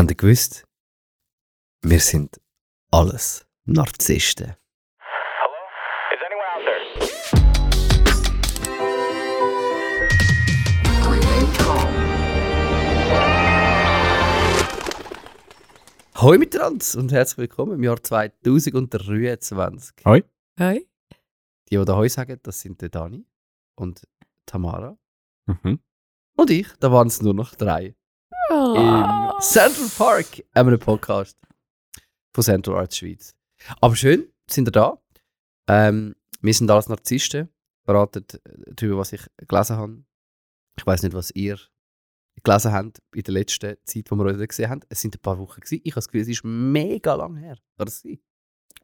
Habt ihr gewusst? Wir sind alles Narzissten. Is anyone out there? Hallo miteinander und herzlich willkommen im Jahr 2023. Hoi. Hi. Die, die da Heu sagen, das sind der Dani und Tamara. Mhm. Und ich, da waren es nur noch drei. Im Central Park, einem Podcast von Central Arts Schweiz. Aber schön, sind ihr da. Ähm, wir sind alles Narzissten, beraten darüber, was ich gelesen habe. Ich weiß nicht, was ihr gelesen habt in der letzten Zeit, wo wir nicht gesehen haben. Es sind ein paar Wochen gewesen. Ich habe das Gefühl, es ist mega lang her. Kann das sein?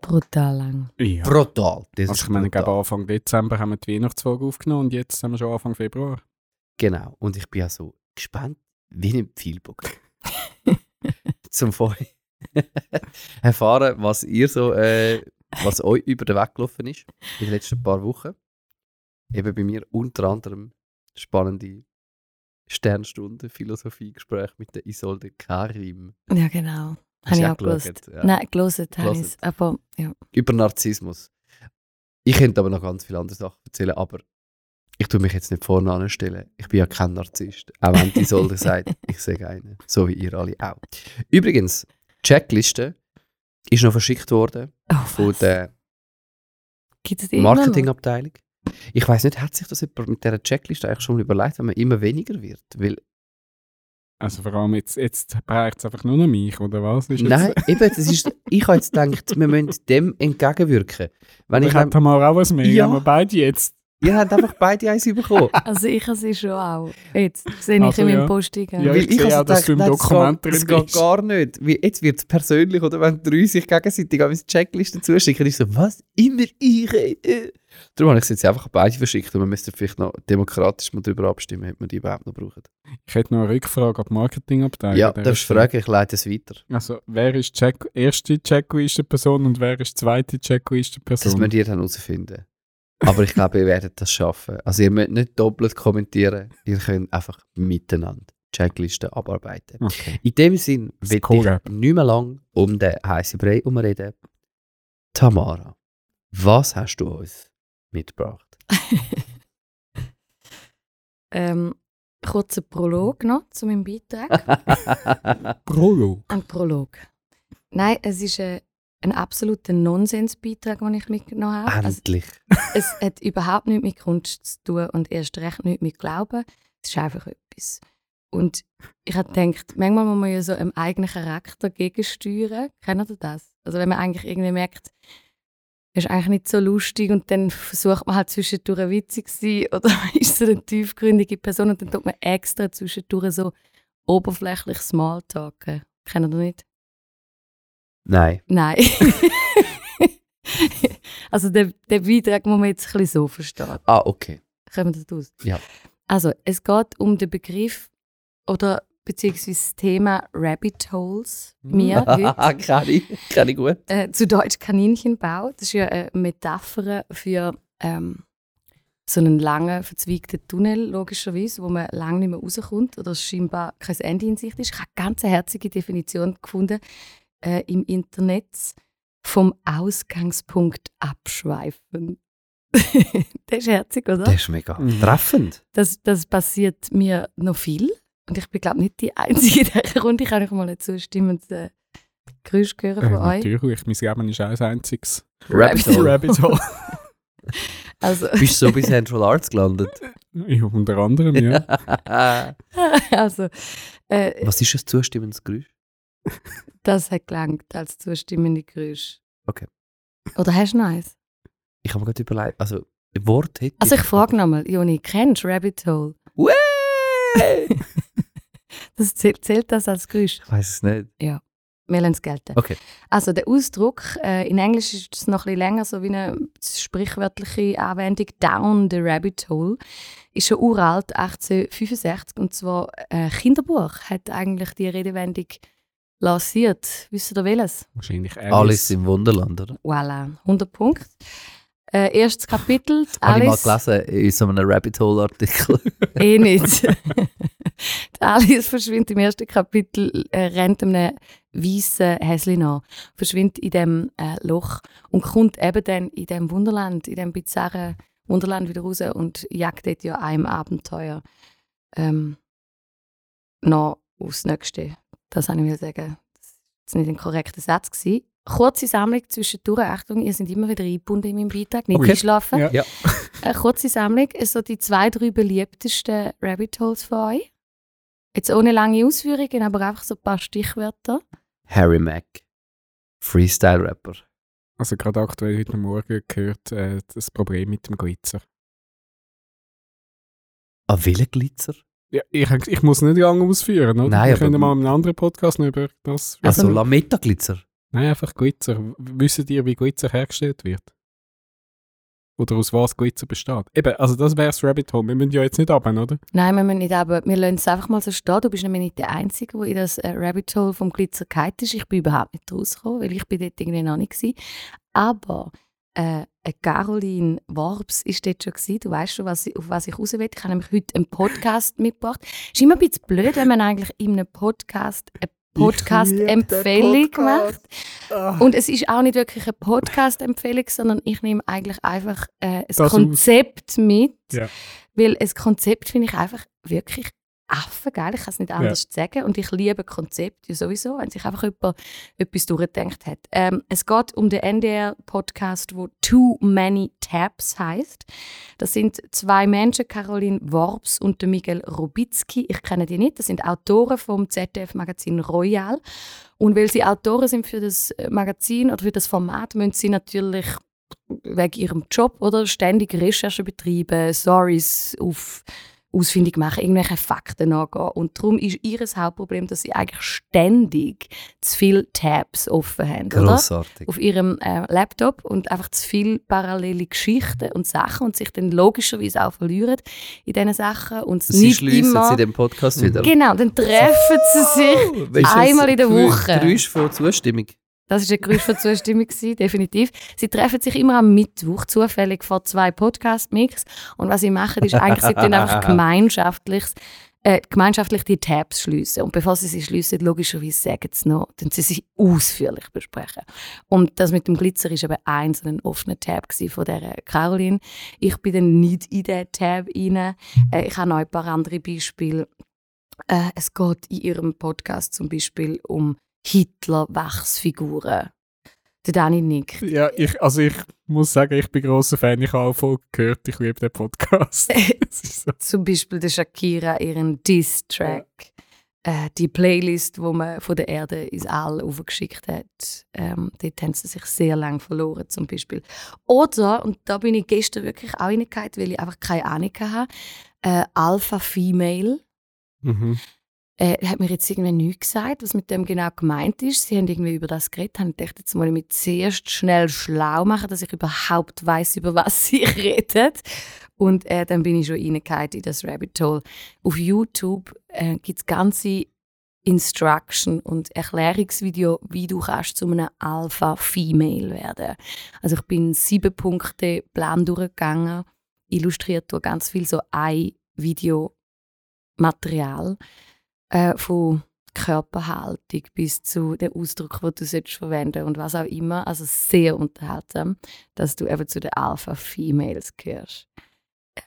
Brutal lang. Ja. Brutal. Das Also ich meine, glaube, brutal. Anfang Dezember haben wir die Weihnachtsfolge aufgenommen und jetzt sind wir schon Anfang Februar. Genau. Und ich bin ja so gespannt wie ein Pfeilbock. Zum vorher erfahren, was ihr so, äh, was euch über den Weg gelaufen ist in den letzten paar Wochen. Eben bei mir unter anderem spannende Sternstunde, Philosophiegespräch mit der Isolde Karim. Ja, genau. Habe ich auch gelesen. Ja. Nein, gelesen habe ich es. Aber ja. Über Narzissmus. Ich könnte aber noch ganz viele andere Sachen erzählen, aber ich tue mich jetzt nicht vorne anstellen. Ich bin ja kein Narzisst. Auch wenn die Isolde sagt, ich sehe einen. So wie ihr alle auch. Übrigens, die Checkliste ist noch verschickt worden Oh, von der? Marketingabteilung. Ich weiß nicht, hat sich das jemand mit dieser Checkliste eigentlich schon mal überlegt, wenn man immer weniger wird? Weil, Also vor allem jetzt, jetzt braucht es einfach nur noch mich, oder was? Ist jetzt- nein, eben, das ist, ich habe jetzt gedacht, wir müssen dem entgegenwirken. Wenn ich ich, habe mal auch was mehr, Ja. wir beide jetzt. Ihr habt einfach beide eins bekommen. Also ich habe sie schon auch. Jetzt sehe ich Also in meinem ja. Posting. Ja, Weil ich sehe auch, dass du im nein, Dokument das drin das geht bist. gar nicht. Wie, jetzt wird es persönlich, oder wenn drei sich gegenseitig an meine Checkliste zuschicken, ist so, was? Immer ich? Äh. Darum habe ich es jetzt einfach beide verschickt und man müsste vielleicht noch demokratisch mal darüber abstimmen, ob man die überhaupt noch brauchen. Ich hätte noch eine Rückfrage an die Marketingabteilung. Ja, darfst fragen, ich leite es weiter. Also, wer ist die Check erste Checkliste-Person und wer ist die zweite Das Checkliste-Person? müsst ihr dann herausfinden. Aber ich glaube, ihr werdet das schaffen. Also ihr müsst nicht doppelt kommentieren, ihr könnt einfach miteinander Checklisten abarbeiten. Okay. In dem Sinn will Core. ich nicht mehr lang um den heißen Brei herumreden. Tamara, was hast du uns mitgebracht? Ähm, kurzer Prolog noch zu meinem Beitrag. Prolo. Ein Prolog. Nein, es ist äh, ein absoluter Nonsensbeitrag, den ich mitgenommen habe. Also, Endlich. es hat überhaupt nichts mit Kunst zu tun und erst recht nichts mit Glauben. Es ist einfach etwas. Und ich habe gedacht, manchmal muss man ja so einem eigenen Charakter gegensteuern. Kennt ihr das? Also wenn man eigentlich irgendwie merkt, es ist eigentlich nicht so lustig und dann versucht man halt zwischendurch witzig zu sein oder ist so eine tiefgründige Person und dann tut man extra zwischendurch so oberflächlich Smalltalken. Kennt ihr nicht? Nein. Nein. also der, der Beitrag muss man jetzt ein bisschen so verstehen. Ah, okay. Kommen wir das aus? Ja. Also, es geht um den Begriff oder beziehungsweise das Thema Rabbit Holes. Mir heute. kenn ich gut. Äh, zu Deutsch Kaninchenbau. Das ist ja eine Metapher für ähm, so einen langen, verzweigten Tunnel, logischerweise, wo man lange nicht mehr rauskommt oder scheinbar kein Ende in Sicht ist. Ich habe eine ganz herzige Definition gefunden äh, im Internet vom Ausgangspunkt abschweifen. das ist herzig, oder? Das ist mega Mhm. treffend. Das, das passiert mir noch viel. Und ich bin, glaube nicht die Einzige in dieser Runde. Ich kann euch mal ein zustimmendes Geräusch hören Äh, von euch. natürlich, mein Leben ist auch ein einziges Rabbit Hole. Rabbit Hole. Also, Bist du so bei Central Arts gelandet? ja, unter anderem, ja. also äh, Was ist ein zustimmendes Geräusch? Das hat gelangt als zustimmende Geräusch. Okay. Oder hast du noch eins? Ich habe mir gerade überlegt, also Wort hätte Also ich frage nochmal, Joni, kennst du Rabbit Hole? Das zählt, zählt das als Geräusch? Ich weiß es nicht. Wir lassen es gelten. Okay. Also der Ausdruck, äh, in Englisch ist es noch ein bisschen länger, so wie eine sprichwörtliche Anwendung, down the rabbit hole, ist schon uralt, 1865, und zwar äh, Kinderbuch hat eigentlich die Redewendung lanciert. Wisst ihr welches? Wahrscheinlich Alles im Wunderland, oder? Voilà, 100 Punkte. Äh, erstes Kapitel, die Habe ich mal Alice. gelesen in so einem Rabbit Hole Artikel. eh nicht. die Alice verschwindet im ersten Kapitel, äh, rennt einem weißen Häschen nach, verschwindet in dem äh, Loch und kommt eben dann in dem Wunderland, in dem bizarren Wunderland wieder raus und jagt dort ja einem Abenteuer ähm, noch aufs Nächste. Das habe ich mir sagen. Das war nicht ein korrekter Satz. Gewesen. Kurze Sammlung zwischendurch. Achtung, ihr seid immer wieder eingebunden in meinem Beitrag, nicht Okay. einschlafen. Ja. Ja. Eine kurze Sammlung, so die zwei, drei beliebtesten Rabbit Holes von euch. Jetzt ohne lange Ausführungen, aber einfach so ein paar Stichwörter. Harry Mack. Freestyle-Rapper. Also gerade aktuell heute Morgen gehört äh, das Problem mit dem Glitzer. Ah, welcher Glitzer? Ja, ich, ich muss nicht lange ausführen, oder? Nein, Wir können mal in einem anderen Podcast noch über das Also, Also- Lametta-Glitzer. Nein, einfach Glitzer. Wisst ihr, wie Glitzer hergestellt wird? Oder aus was Glitzer besteht? Eben, also das wäre das Rabbit Hole. Wir müssen ja jetzt nicht runter, oder? Nein, wir müssen nicht, aber wir lassen es einfach mal so stehen. Du bist nämlich nicht der Einzige, der in das äh, Rabbit Hole vom Glitzer gefallen ist. Ich bin überhaupt nicht rausgekommen, weil ich bin dort irgendwie noch nicht war. Aber äh, eine Caroline Worps ist dort schon gewesen. Du weißt schon, was ich, auf was ich raus will. Ich habe nämlich heute einen Podcast mitgebracht. ist immer ein bisschen blöd, wenn man eigentlich in einem Podcast eine Podcast-Empfehlung macht. Und es ist auch nicht wirklich eine Podcast-Empfehlung, sondern ich nehme eigentlich einfach äh, ein Das aus. Konzept mit. Ja. Weil ein Konzept finde ich einfach wirklich affengeil. Ich kann es nicht anders sagen. Und ich liebe Konzepte sowieso, wenn sich einfach jemand etwas durchgedacht hat. Ähm, es geht um den NDR-Podcast, wo Too Many Tabs heißt. Das sind zwei Menschen, Caroline Worps und Miguel Robitzky. Ich kenne die nicht. Das sind Autoren vom ZDF-Magazin Royal. Und weil sie Autoren sind für das Magazin oder für das Format, müssen sie natürlich wegen ihrem Job oder ständig Recherche betreiben, Stories auf ausfindig machen, irgendwelche Fakten nachgehen. Und darum ist ihr Hauptproblem, dass sie eigentlich ständig zu viele Tabs offen haben. Oder? Grossartig. auf ihrem äh, Laptop und einfach zu viele parallele Geschichten und Sachen und sich dann logischerweise auch verlieren in diesen Sachen und Sie nicht schliessen immer... sie den Podcast wieder. Genau, dann treffen sie sich einmal in der Woche. Geräusch von Zustimmung. Das ist ein Geräusch von Zustimmung, gewesen, definitiv. Sie treffen sich immer am Mittwoch, zufällig vor zwei Podcast-Mix. Und was sie machen, ist eigentlich, sie tun einfach gemeinschaftlich, äh, gemeinschaftlich die Tabs schliessen. Und bevor sie sie schliessen, logischerweise sagen sie noch, dann sie sich ausführlich besprechen. Und das mit dem Glitzer ist eben ein so ein offener Tab von der Caroline. Ich bin dann nicht in diesen Tab rein. Äh, ich habe noch ein paar andere Beispiele. Äh, es geht in ihrem Podcast zum Beispiel um Hitler-Wachsfiguren. Der Dani nickt. Ja, ich, also ich muss sagen, ich bin grosser Fan. Ich habe auch voll gehört, ich liebe den Podcast. So. Zum Beispiel der Shakira ihren Diss-Track. Äh, die Playlist, wo man von der Erde ins All aufgeschickt hat. Ähm, dort haben sie sich sehr lange verloren, zum Beispiel. Oder, und da bin ich gestern wirklich auch reingegangen, weil ich einfach keine Ahnung hatte, äh, Alpha Female. Mhm. Äh, hat mir jetzt irgendwie nichts gesagt, was mit dem genau gemeint ist. Sie haben irgendwie über das geredet, haben gedacht, jetzt muss ich mich zuerst schnell schlau machen, dass ich überhaupt weiß, über was sie reden. Und äh, dann bin ich schon reingegangen in das Rabbit Hole. Auf YouTube äh, gibt es ganze Instruction und Erklärungsvideo, wie du kannst zu einem Alpha-Female werden. Also ich bin sieben Punkte Plan durchgegangen, illustriert durch ganz viel so ein Videomaterial äh, von Körperhaltung bis zu dem Ausdruck, den du solltest verwenden und was auch immer. Also sehr unterhaltsam, dass du eben zu den Alpha-Females gehörst.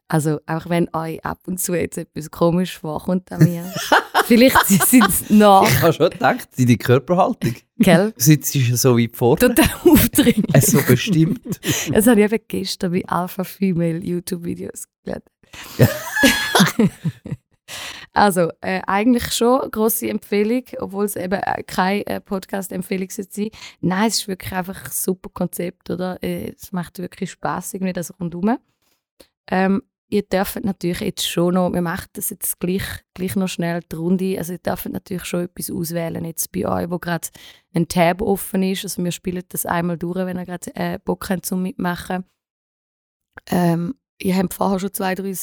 Also auch wenn euch ab und zu jetzt etwas komisch vorkommt an mir, vielleicht sind es nach, Ich habe schon gedacht, deine Körperhaltung. gell? Du sitzt ja so weit vor. Total aufdringlich. Es so bestimmt. Das habe ich eben gestern bei Alpha Female YouTube-Videos gelernt. also, äh, eigentlich schon eine grosse Empfehlung, obwohl es eben äh, keine äh, Podcast-Empfehlung sein Nein, es ist wirklich einfach ein super Konzept, oder? Äh, es macht wirklich Spaß irgendwie das rundherum. Ähm, ihr dürft natürlich jetzt schon noch, wir machen das jetzt gleich, gleich noch schnell die Runde, also ihr dürft natürlich schon etwas auswählen jetzt bei euch, wo gerade ein Tab offen ist, also wir spielen das einmal durch, wenn ihr gerade äh, Bock habt zum Mitmachen. Ähm, ihr habt vorher schon zwei, drei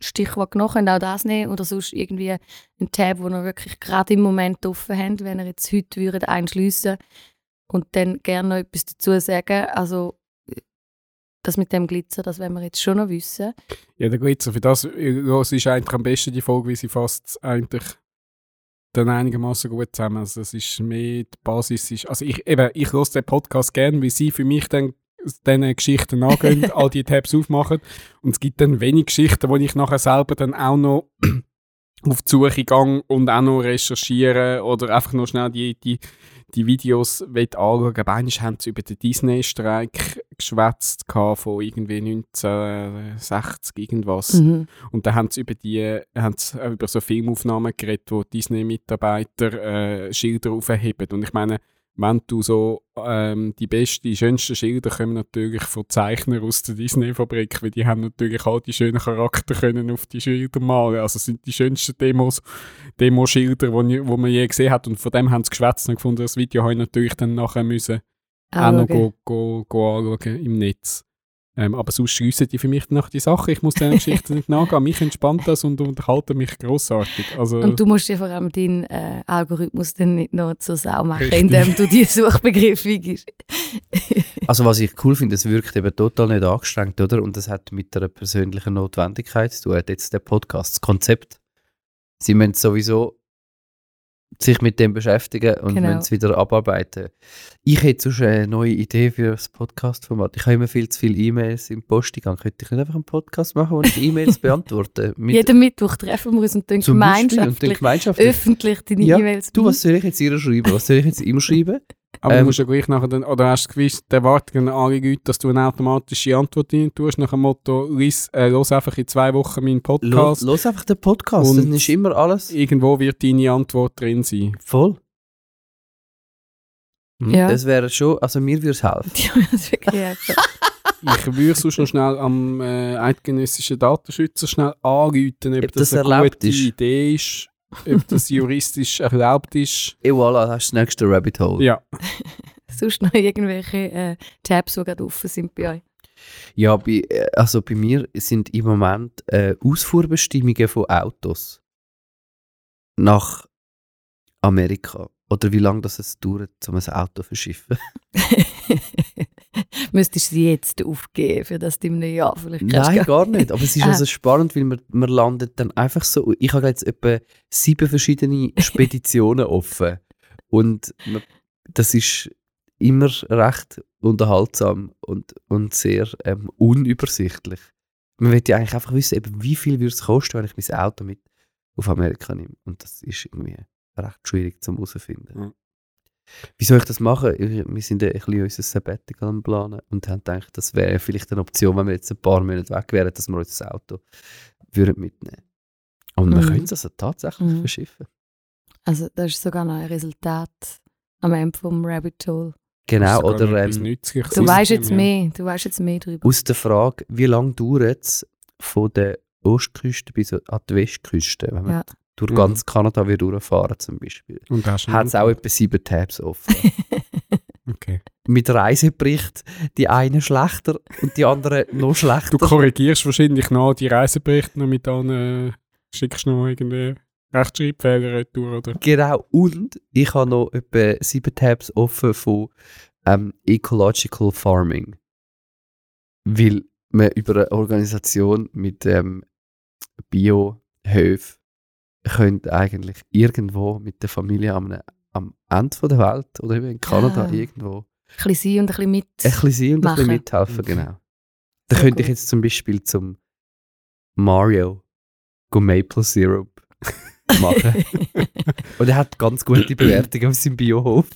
Stichworte genommen, könnt auch das nehmen oder sonst irgendwie ein Tab, wo ihr wirklich gerade im Moment offen habt, wenn ihr jetzt heute würdet einschliessen und dann gerne noch etwas dazu sagen, also das mit dem Glitzer, das wollen wir jetzt schon noch wissen. Ja, der Glitzer, für das ja, es ist eigentlich am besten die Folge, wie sie fast eigentlich dann einigermaßen gut zusammen. Also das ist mehr die Basis. Ist, also ich, eben, ich höre den Podcast gerne, wie sie für mich dann diesen Geschichten angehen, all die Tabs aufmachen. Und es gibt dann wenig Geschichten, wo ich nachher selber dann auch noch auf die Suche gehe und auch noch recherchiere oder einfach noch schnell die, die, die Videos will anschauen. Einmal haben sie über den Disney-Streik geschwätzt von irgendwie 1960 irgendwas. Mhm. Und dann haben sie über die, haben sie über so Filmaufnahmen geredet, wo Disney-Mitarbeiter äh, Schilder aufheben. Und ich meine, wenn du so ähm, die besten, schönsten Schilder kommen natürlich von Zeichnern aus der Disney-Fabrik, weil die haben natürlich all die schönen Charakter können auf die Schilder malen. Also es sind die schönsten Demos, Demoschilder, wo, wo man je gesehen hat. Und von dem haben sie geschwätzt und gefunden, das Video habe ich natürlich dann nachher müssen auch noch go, go, go anschauen im Netz. Ähm, aber sonst schliessen die für mich nach die Sache. Ich muss diesen Geschichten nicht nachgehen. Mich entspannt das und unterhalten mich grossartig. Also, Und du musst dir vor allem deinen äh, Algorithmus dann nicht noch zur Sau machen, Richtig. indem du die Suchbegriffe gibst. Also was ich cool finde, es wirkt eben total nicht angestrengt, oder? Und das hat mit einer persönlichen Notwendigkeit zu tun. Jetzt der Podcast, das Konzept. Sie müssen sowieso sich mit dem beschäftigen und Genau. es wieder abarbeiten. Ich hätte sonst eine neue Idee für das Podcast-Format. Ich habe immer viel zu viele E-Mails im Posteingang. Könnte ich nicht einfach einen Podcast machen, wo ich E-Mails beantworte? Mit, Jeden Mittwoch treffen wir uns und dann Beispiel und dann gemeinschaftlich, gemeinschaftlich. öffentlich deine Ja, E-Mails Du, was soll ich jetzt ihr schreiben? Was soll ich jetzt ihm schreiben? aber du ähm, musst ja gleich nachher dann, oder hast du gewiss, die Erwartungen alle Leute, dass du eine automatische Antwort rein tust, nach dem Motto, lies, äh, los einfach in zwei Wochen meinen Podcast. los einfach den Podcast. Und- Dann ist immer alles Irgendwo wird deine Antwort drin sein. voll. Ja. Das wäre schon, also mir würde es helfen. Ja, das wirklich helfen. Ich würde sonst noch schnell am äh, eidgenössischen Datenschützer schnell anrufen, ob, Ob das, das eine erlaubt gute ist. Idee ist, ob das juristisch erlaubt ist. Et voilà, das ist das nächste Rabbit Hole. Ja, Sonst noch irgendwelche äh, Tabs, die gerade offen sind bei euch. Ja, bei, äh, also bei mir sind im Moment äh, Ausfuhrbestimmungen von Autos nach Amerika. Oder wie lange das es dauert, um ein Auto zu verschiffen. Müsstest du sie jetzt aufgeben, für das du im neuen Jahr vielleicht Nein, gar nicht. Aber es ist also spannend, weil man, man landet dann einfach so. Ich habe jetzt etwa sieben verschiedene Speditionen offen. Und man, das ist immer recht unterhaltsam und, und sehr ähm, unübersichtlich. Man will ja eigentlich einfach wissen, eben, wie viel würde es kosten, wenn ich mein Auto mit auf Amerika nehme. Und das ist irgendwie recht schwierig zum herausfinden. Wie soll ich das machen? Ich- Wir sind ja ein bisschen unser Sabbatical am Planen und haben gedacht, das wäre vielleicht eine Option, wenn wir jetzt ein paar Monate weg wären, dass wir uns das Auto würden mitnehmen Und wir Mhm. können es also tatsächlich Mhm. verschiffen. Also das ist sogar noch ein Resultat am Ende vom Rabbit Hole. Genau, oder ähm, Du weißt jetzt mehr, du weißt jetzt mehr darüber. aus der Frage, wie lange dauert es von der Ostküste bis an die Westküste, wenn man Ja. Durch Mhm. ganz Kanada will durchfahren zum Beispiel. Und du Hat es auch etwa sieben Tabs offen. Okay. Mit Reisebericht, die einen schlechter und die anderen noch schlechter. Du korrigierst wahrscheinlich noch die Reiseberichte noch mit an, äh, schickst noch irgendwie Rechtschreibfehler retour, oder? Genau, und ich habe noch etwa sieben Tabs offen von ähm, Ecological Farming. Weil man über eine Organisation mit ähm, Biohöfen könnte eigentlich irgendwo mit der Familie am, am Ende von der Welt oder eben in Kanada Ah. irgendwo Ein bisschen sein und ein bisschen mit. ein bisschen sein und ein bisschen mithelfen, Mhm. genau. Da Sehr könnte ich gut. jetzt zum Beispiel zum Mario go Maple Syrup machen. Und er hat ganz gute Bewertungen auf seinem Biohof.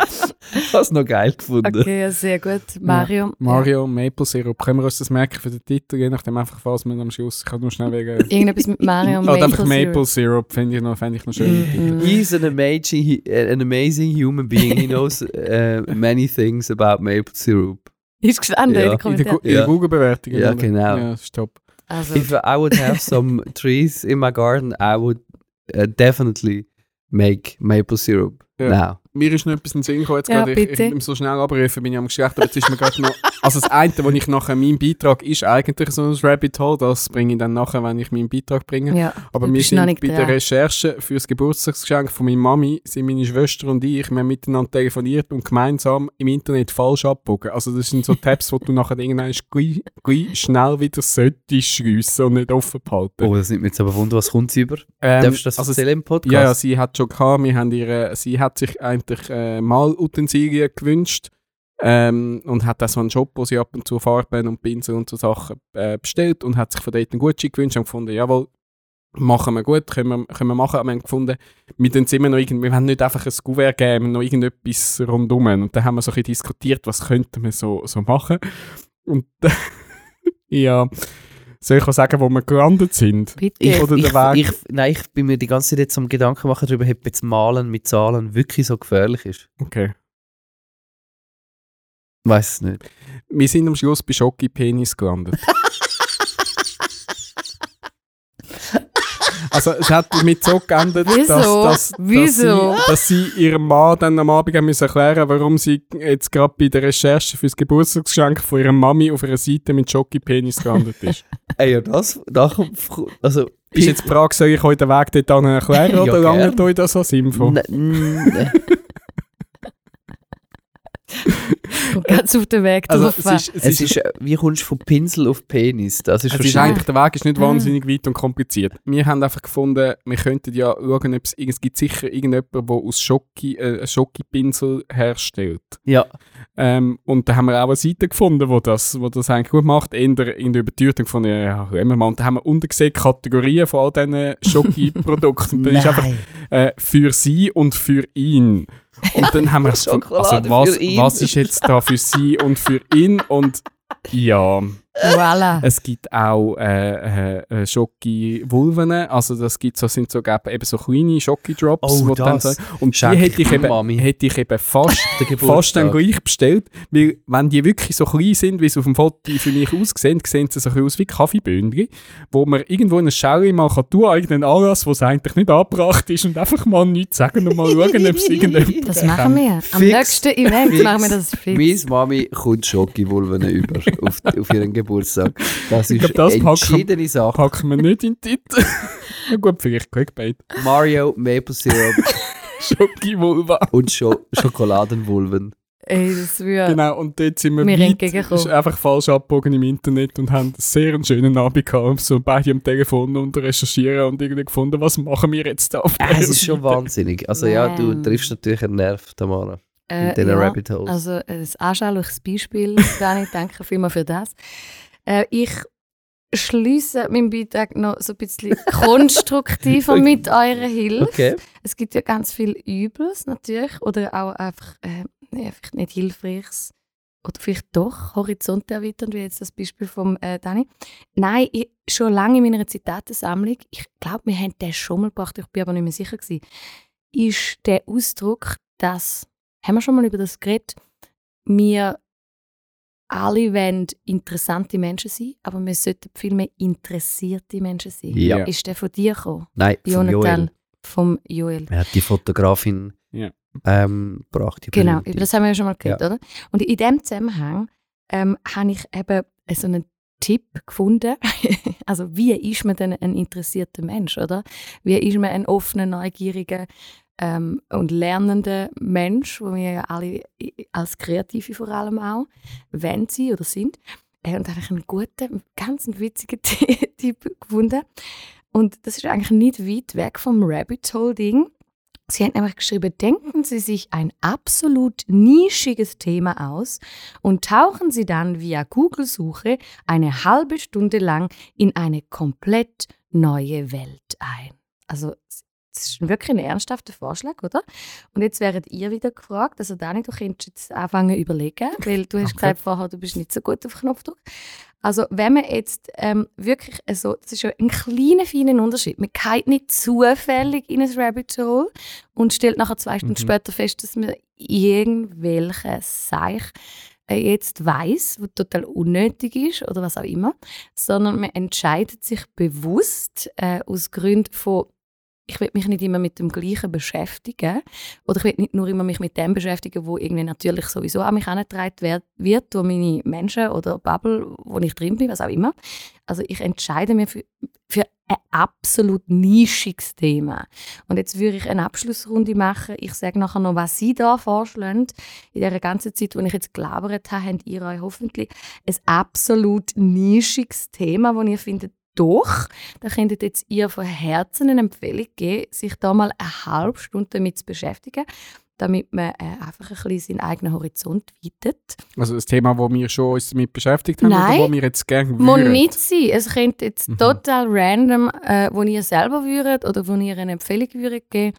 Hast noch geil gefunden. okay, ja, sehr gut. Mario. Mario Maple Syrup. Können wir uns das merken für den Titel, je nachdem einfach, was man am Schluss. Ich kann nur schnell wegen. Ja. Irgendetwas mit Mario und Maple, einfach Maple Syrup. Finde ich noch, fände ich noch schön. Mhm. He's an amazing, an amazing human being. He knows uh, many things about maple syrup. Ist gestanden Ja. in der, Gu- Kommentaren. in der Ja. Google-Bewertung. Ja, genau. Ja, stopp. Also, If I would have some trees in my garden, I would uh, definitely make maple syrup Ja. now. Mir ist noch etwas in den Sinn gekommen. Jetzt Ja, gerade, ich, ich bin so schnell abrufen, bin ich am Geschlecht, aber jetzt ist mir gerade noch Also das eine, was ich nachher, mein Beitrag ist eigentlich so ein Rabbit Hole, das bringe ich dann nachher, wenn ich meinen Beitrag bringe. Ja, Aber wir sind nicht bei der dran. Recherche für das Geburtstagsgeschenk von meiner Mami, sind meine Schwester und ich, wir haben miteinander telefoniert und gemeinsam im Internet falsch abgebogen. Also das sind so Tabs, die du nachher irgendwann gleich, gleich schnell wieder solltest schliessen und nicht offen behalten. Oh, das nimmt mich jetzt aber Wunder, was kommt sie über? Ähm, Darfst du das also erzählen im Podcast? Ja, ja, sie hat schon gehabt, wir haben ihre, sie hat sich eigentlich äh, Malutensilien gewünscht ähm, und hat auch so einen Shop, wo sie ab und zu Farben und Pinsel und so Sachen äh, bestellt und hat sich von dort einen Gutschein gewünscht und gefunden, jawohl, machen wir gut, können wir, können wir machen. Aber wir haben gefunden, wir, immer noch irgend, wir wollen nicht einfach ein Kuvert geben, noch irgendetwas rundum. Und dann haben wir so ein bisschen diskutiert, was könnten wir so, so machen. Und ja, soll ich auch sagen, wo wir gelandet sind? Bitte. Ich, Oder ich, Weg. ich, nein, ich bin mir die ganze Zeit jetzt am Gedanken machen darüber, ob jetzt Malen mit Zahlen wirklich so gefährlich ist. Okay. Weiß es nicht. Wir sind am Schluss bei Schoki-Penis gelandet. Also es hat damit so geendet, dass, Wieso? dass, Wieso? Dass, sie, dass sie ihrem Mann dann am Abend haben müssen erklären warum sie jetzt gerade bei der Recherche fürs Geburtstagsgeschenk von ihrer Mami auf einer Seite mit Schoki-Penis gelandet ist. Ey, ja, das, da kommt, also, ist jetzt die Frage, soll ich euch den Weg dort hin erklären Ja, oder langt euch das als Info? Ne- n- Und ganz auf den Weg Also drauf. es ist, es es ist, ist, äh, wie kommst du von Pinsel auf Penis? Das ist Es ist eigentlich, der Weg ist nicht Ah. wahnsinnig weit und kompliziert. Wir haben einfach gefunden, wir könnten ja schauen, ob es, es gibt sicher irgendjemanden, der aus Schoki, äh, einen Schoki-Pinsel herstellt. Ja, Ähm, und da haben wir auch eine Seite gefunden, wo das, wo das eigentlich gut macht. In der, in der Übertürung von ja, hören wir mal. Und da haben wir unten gesehen Kategorien von all diesen Schoki-Produkten. Und dann ist einfach äh, für sie und für ihn. Und dann haben wir also was, was ist jetzt da für sie und für ihn? Und ja. Voilà. Es gibt auch äh, äh, äh, Schoki-Vulven, also das gibt so, sind so eben eben so kleine Schoki-Drops. Oh, dann und die Schenke hätte ich, ich eben, Mami. hätte ich eben fast, Der fast dann gleich bestellt, weil wenn die wirklich so klein sind, wie sie auf dem Foto für mich aussehen, sehen sie so ein aus wie Kaffeebündchen, wo man irgendwo in einer Schelle mal kann tun, irgendeinen Anlass, wo es eigentlich nicht angebracht ist und einfach mal nichts sagen und mal schauen, ob es irgendjemand Das machen wir. Am Fix. nächsten Event Fix. machen wir das fix. Meine Mami kommt Schoki-Vulven über auf, auf ihren Geburtstag. Das ist glaub, das packen- entschiedene Sache. Packen wir nicht in den Titel. ja gut, vielleicht Clickbait. Mario, Maple Syrup Schoki-Vulva. und Scho Schokoladenvulven. Ey, das würde... Genau, und dort sind wir, Wir weit, ist einfach falsch abgebogen im Internet und haben einen sehr schönen Abend gehabt, so beide am Telefon und recherchieren und irgendwie gefunden, was machen wir jetzt da auf Äh, der es ist schon wahnsinnig. Also ja, du triffst natürlich einen Nerv, Tamara. Äh, diesen ja, Rabbit Holes. Also ein anschauliches Beispiel, Dani, danke vielmals für das. Äh, ich schließe meinen Beitrag noch so ein bisschen konstruktiver mit eurer Hilfe. Okay. Es gibt ja ganz viel Übles natürlich oder auch einfach, äh, einfach nicht Hilfreiches oder vielleicht doch Horizont erweitern, wie jetzt das Beispiel von äh, Dani. Nein, ich, schon lange in meiner Zitatensammlung, ich glaube, wir haben den schon mal gebracht, ich bin aber nicht mehr sicher gewesen, ist der Ausdruck, dass, haben wir schon mal über das geredet, wir alle wollen interessante Menschen sein, aber wir sollten viel mehr interessierte Menschen sein. Ja. Ist der von dir gekommen? Nein, von Jonathan Joel. vom Joel. Er hat die Fotografin Ja. ähm, gebracht. Genau, über das haben wir ja schon mal geredet, oder? Und in diesem Zusammenhang ähm, habe ich eben so einen Tipp gefunden. also, wie ist man denn ein interessierter Mensch, oder? Wie ist man ein offener, neugieriger ähm, und lernender Mensch, wo wir ja alle als Kreative vor allem auch wenn sie oder sind. Äh, und da habe ich einen guten, ganz witzigen Tipp gefunden. Und das ist eigentlich nicht weit weg vom Rabbit Hole Ding. Sie hat nämlich geschrieben, denken Sie sich ein absolut nischiges Thema aus und tauchen Sie dann via Google-Suche eine halbe Stunde lang in eine komplett neue Welt ein. Also das ist wirklich ein ernsthafter Vorschlag, oder? Und jetzt wäret ihr wieder gefragt, also Dani, du könntest jetzt anfangen zu überlegen, weil du hast Okay. gesagt vorher, du bist nicht so gut auf Knopfdruck. Also wenn man jetzt ähm, wirklich so, das ist ja ein kleiner, feiner Unterschied. Man geht nicht zufällig in ein Rabbit Hole und stellt nachher zwei Stunden Mhm. später fest, dass man irgendwelche Seich äh, jetzt weiß, was total unnötig ist oder was auch immer, sondern man entscheidet sich bewusst äh, aus Gründen von ich will mich nicht immer mit dem Gleichen beschäftigen oder ich will nicht nur immer mich mit dem beschäftigen, wo irgendwie natürlich sowieso an mich herangetragen wird, durch meine Menschen oder Bubble, wo ich drin bin, was auch immer. Also ich entscheide mich für, für ein absolut nischiges Thema. Und jetzt würde ich eine Abschlussrunde machen. Ich sage nachher noch, was Sie da vorschlagen. In der ganzen Zeit, wo ich jetzt gelabert habe, habt ihr euch hoffentlich ein absolut nischiges Thema, wo ihr findet, doch, da könntet jetzt ihr von Herzen eine Empfehlung geben, sich da mal eine halbe Stunde damit zu beschäftigen, damit man äh, einfach ein bisschen seinen eigenen Horizont weitet. Also das Thema, wo wir schon uns damit beschäftigt haben Nein. oder wo wir jetzt gerne würden? nicht sein. Es könnte jetzt Mhm. total random, äh, wo ihr selber würdet oder wo ihr eine Empfehlung würdet geben.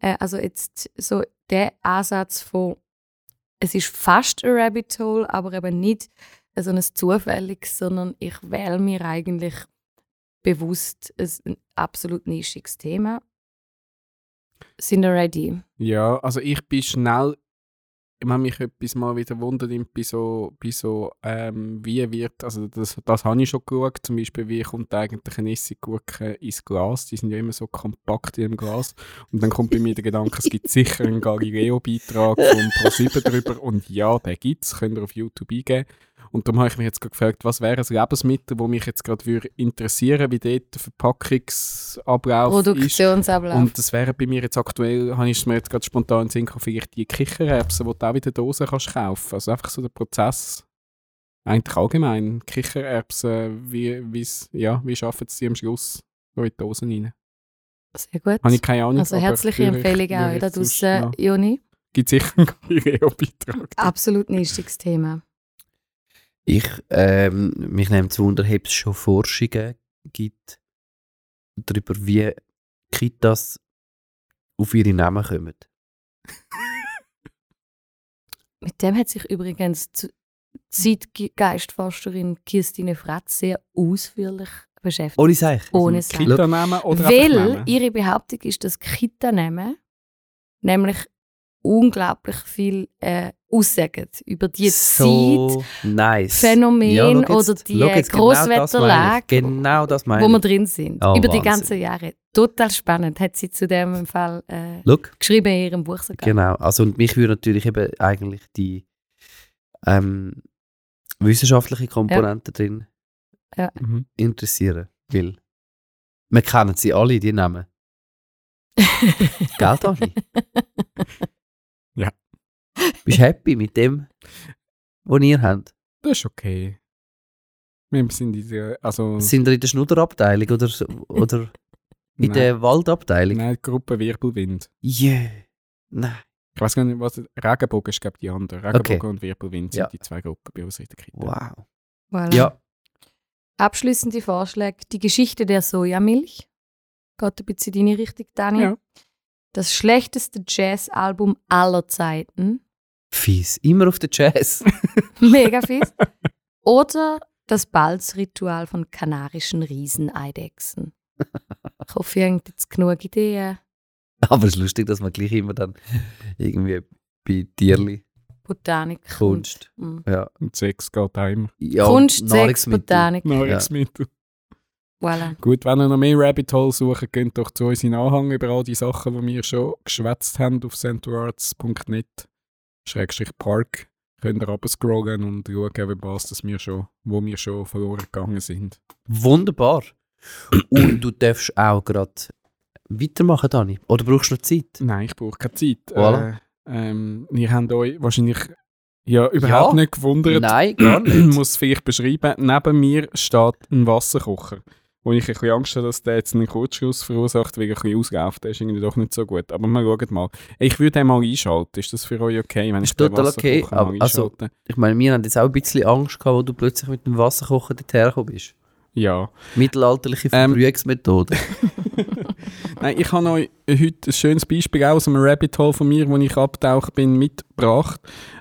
Äh, also jetzt so der Ansatz von, es ist fast ein Rabbit Hole, aber eben nicht so ein zufälliges, sondern ich wähle mir eigentlich bewusst ein absolut nischiges Thema. Sind ready? Ja, also ich bin schnell, wenn mich etwas mal wieder wundert, bei so, bei so ähm, wie wird, also das, das habe ich schon geschaut, zum Beispiel, wie kommt eigentlich ein Essiggurke ins Glas, die sind ja immer so kompakt in dem Glas und dann kommt bei mir der Gedanke, es gibt sicher einen Galileo-Beitrag von ProSieben drüber und ja, den gibt es, könnt ihr auf YouTube eingeben und darum habe ich mich jetzt gefragt, was wäre ein Lebensmittel, das mich jetzt gerade würde interessieren, wie dort der Verpackungsablauf ist. Produktionsablauf. Und das wäre bei mir jetzt aktuell, habe ich es mir jetzt gerade spontan Sinn vielleicht die Kichererbsen, die du auch in der Dose kannst kaufen. Also einfach so der Prozess. Eigentlich allgemein. Kichererbsen, wie, wie's, ja, wie schaffen sie am Schluss so in die Dosen rein? Sehr gut. Habe ich keine Ahnung. Also herzliche Empfehlung auch da draußen, ja. Joni. Gibt sicher einen Galileo-Beitrag. Absolut nischiges Thema. Ich, ähm, mich nimmt es Wunder, ob es schon Forschungen gibt darüber, wie Kitas auf ihre Namen kommen. Mit dem hat sich übrigens die Zeitgeistforscherin Kirstine Fratz sehr ausführlich beschäftigt. Ohne Seich. Ohne Also Seich. Kita-Namen oder Weil ihre Behauptung ist, dass Kita-Namen nämlich unglaublich viel äh, aussagen über die Zeit, so nice. Phänomen Ja, jetzt- oder die jetzt, genau das Grosswetterlage, meine ich. Genau wo wir drin sind. Oh, über die Wahnsinn. ganzen Jahre. Total spannend, hat sie zu dem Fall äh, geschrieben in ihrem Buch sogar. genau. Also, und mich würde natürlich eben eigentlich die ähm, wissenschaftliche Komponente drin Mhm. interessieren. Weil wir kennen sie alle, die Namen. Gell, Dani? Bist du happy mit dem, was ihr habt? Das ist okay. Wir sind in der, also, Sind ihr in der Schnudderabteilung oder, oder in Nein. der Waldabteilung? nein, die Gruppe Wirbelwind. Yeah. Nein. Ich weiß gar nicht, was Regenbogen ist, glaube ich, die andere. Regenbogen Okay. und Wirbelwind sind Ja. die zwei Gruppen bei uns in der Kita. Wow. Voilà. Ja, Abschließende Vorschläge. Die Geschichte der Sojamilch. Geht ein bisschen in deine Richtung, Dani. Ja. Das schlechteste Jazz-Album aller Zeiten. Fies. Immer auf den Jazz. Mega fies. Oder das Balzritual von kanarischen Rieseneidechsen. Ich hoffe, ihr habt jetzt genug Ideen. Aber es ist lustig, dass man gleich immer dann irgendwie bei Tierli Botanik. Kunst. Und, mm. Ja. Und Sex geht auch immer. ja Kunst, Sex. Botanik. Nahrungsmittel. Voilà. Gut, wenn ihr noch mehr Rabbit Hole sucht, geht doch zu uns in Anhang über all die Sachen, die wir schon geschwätzt haben auf centroarts.net Schrägstrich Park. Könnt ihr runterscrollen und schauen, wie was das wir schon, wo wir schon verloren gegangen sind. Wunderbar. Und du darfst auch gerade weitermachen, Dani. Oder brauchst du noch Zeit? Nein, ich brauche keine Zeit. Voilà. Äh, ähm, ihr habt euch wahrscheinlich ja, überhaupt Ja. nicht gewundert. Nein, gar Ich nicht. muss es vielleicht beschreiben. Neben mir steht ein Wasserkocher. Wo ich ein bisschen Angst habe, dass der jetzt einen Kurzschluss verursacht, weil er ein bisschen ausgelaufen ist. irgendwie doch nicht so gut. Aber wir schauen mal. Ich würde den mal einschalten. Ist das für euch okay, wenn ich Ist total okay, aber- mal also-? Ich meine, wir haben jetzt auch ein bisschen Angst gehabt, wo du plötzlich mit dem Wasserkocher dorthin gekommen bist. Ja. Mittelalterliche Ähm, Verbrühungsmethode. Nein, ich habe euch heute ein schönes Beispiel aus einem Rabbit Hole von mir, wo ich abgetaucht bin, mitgebracht.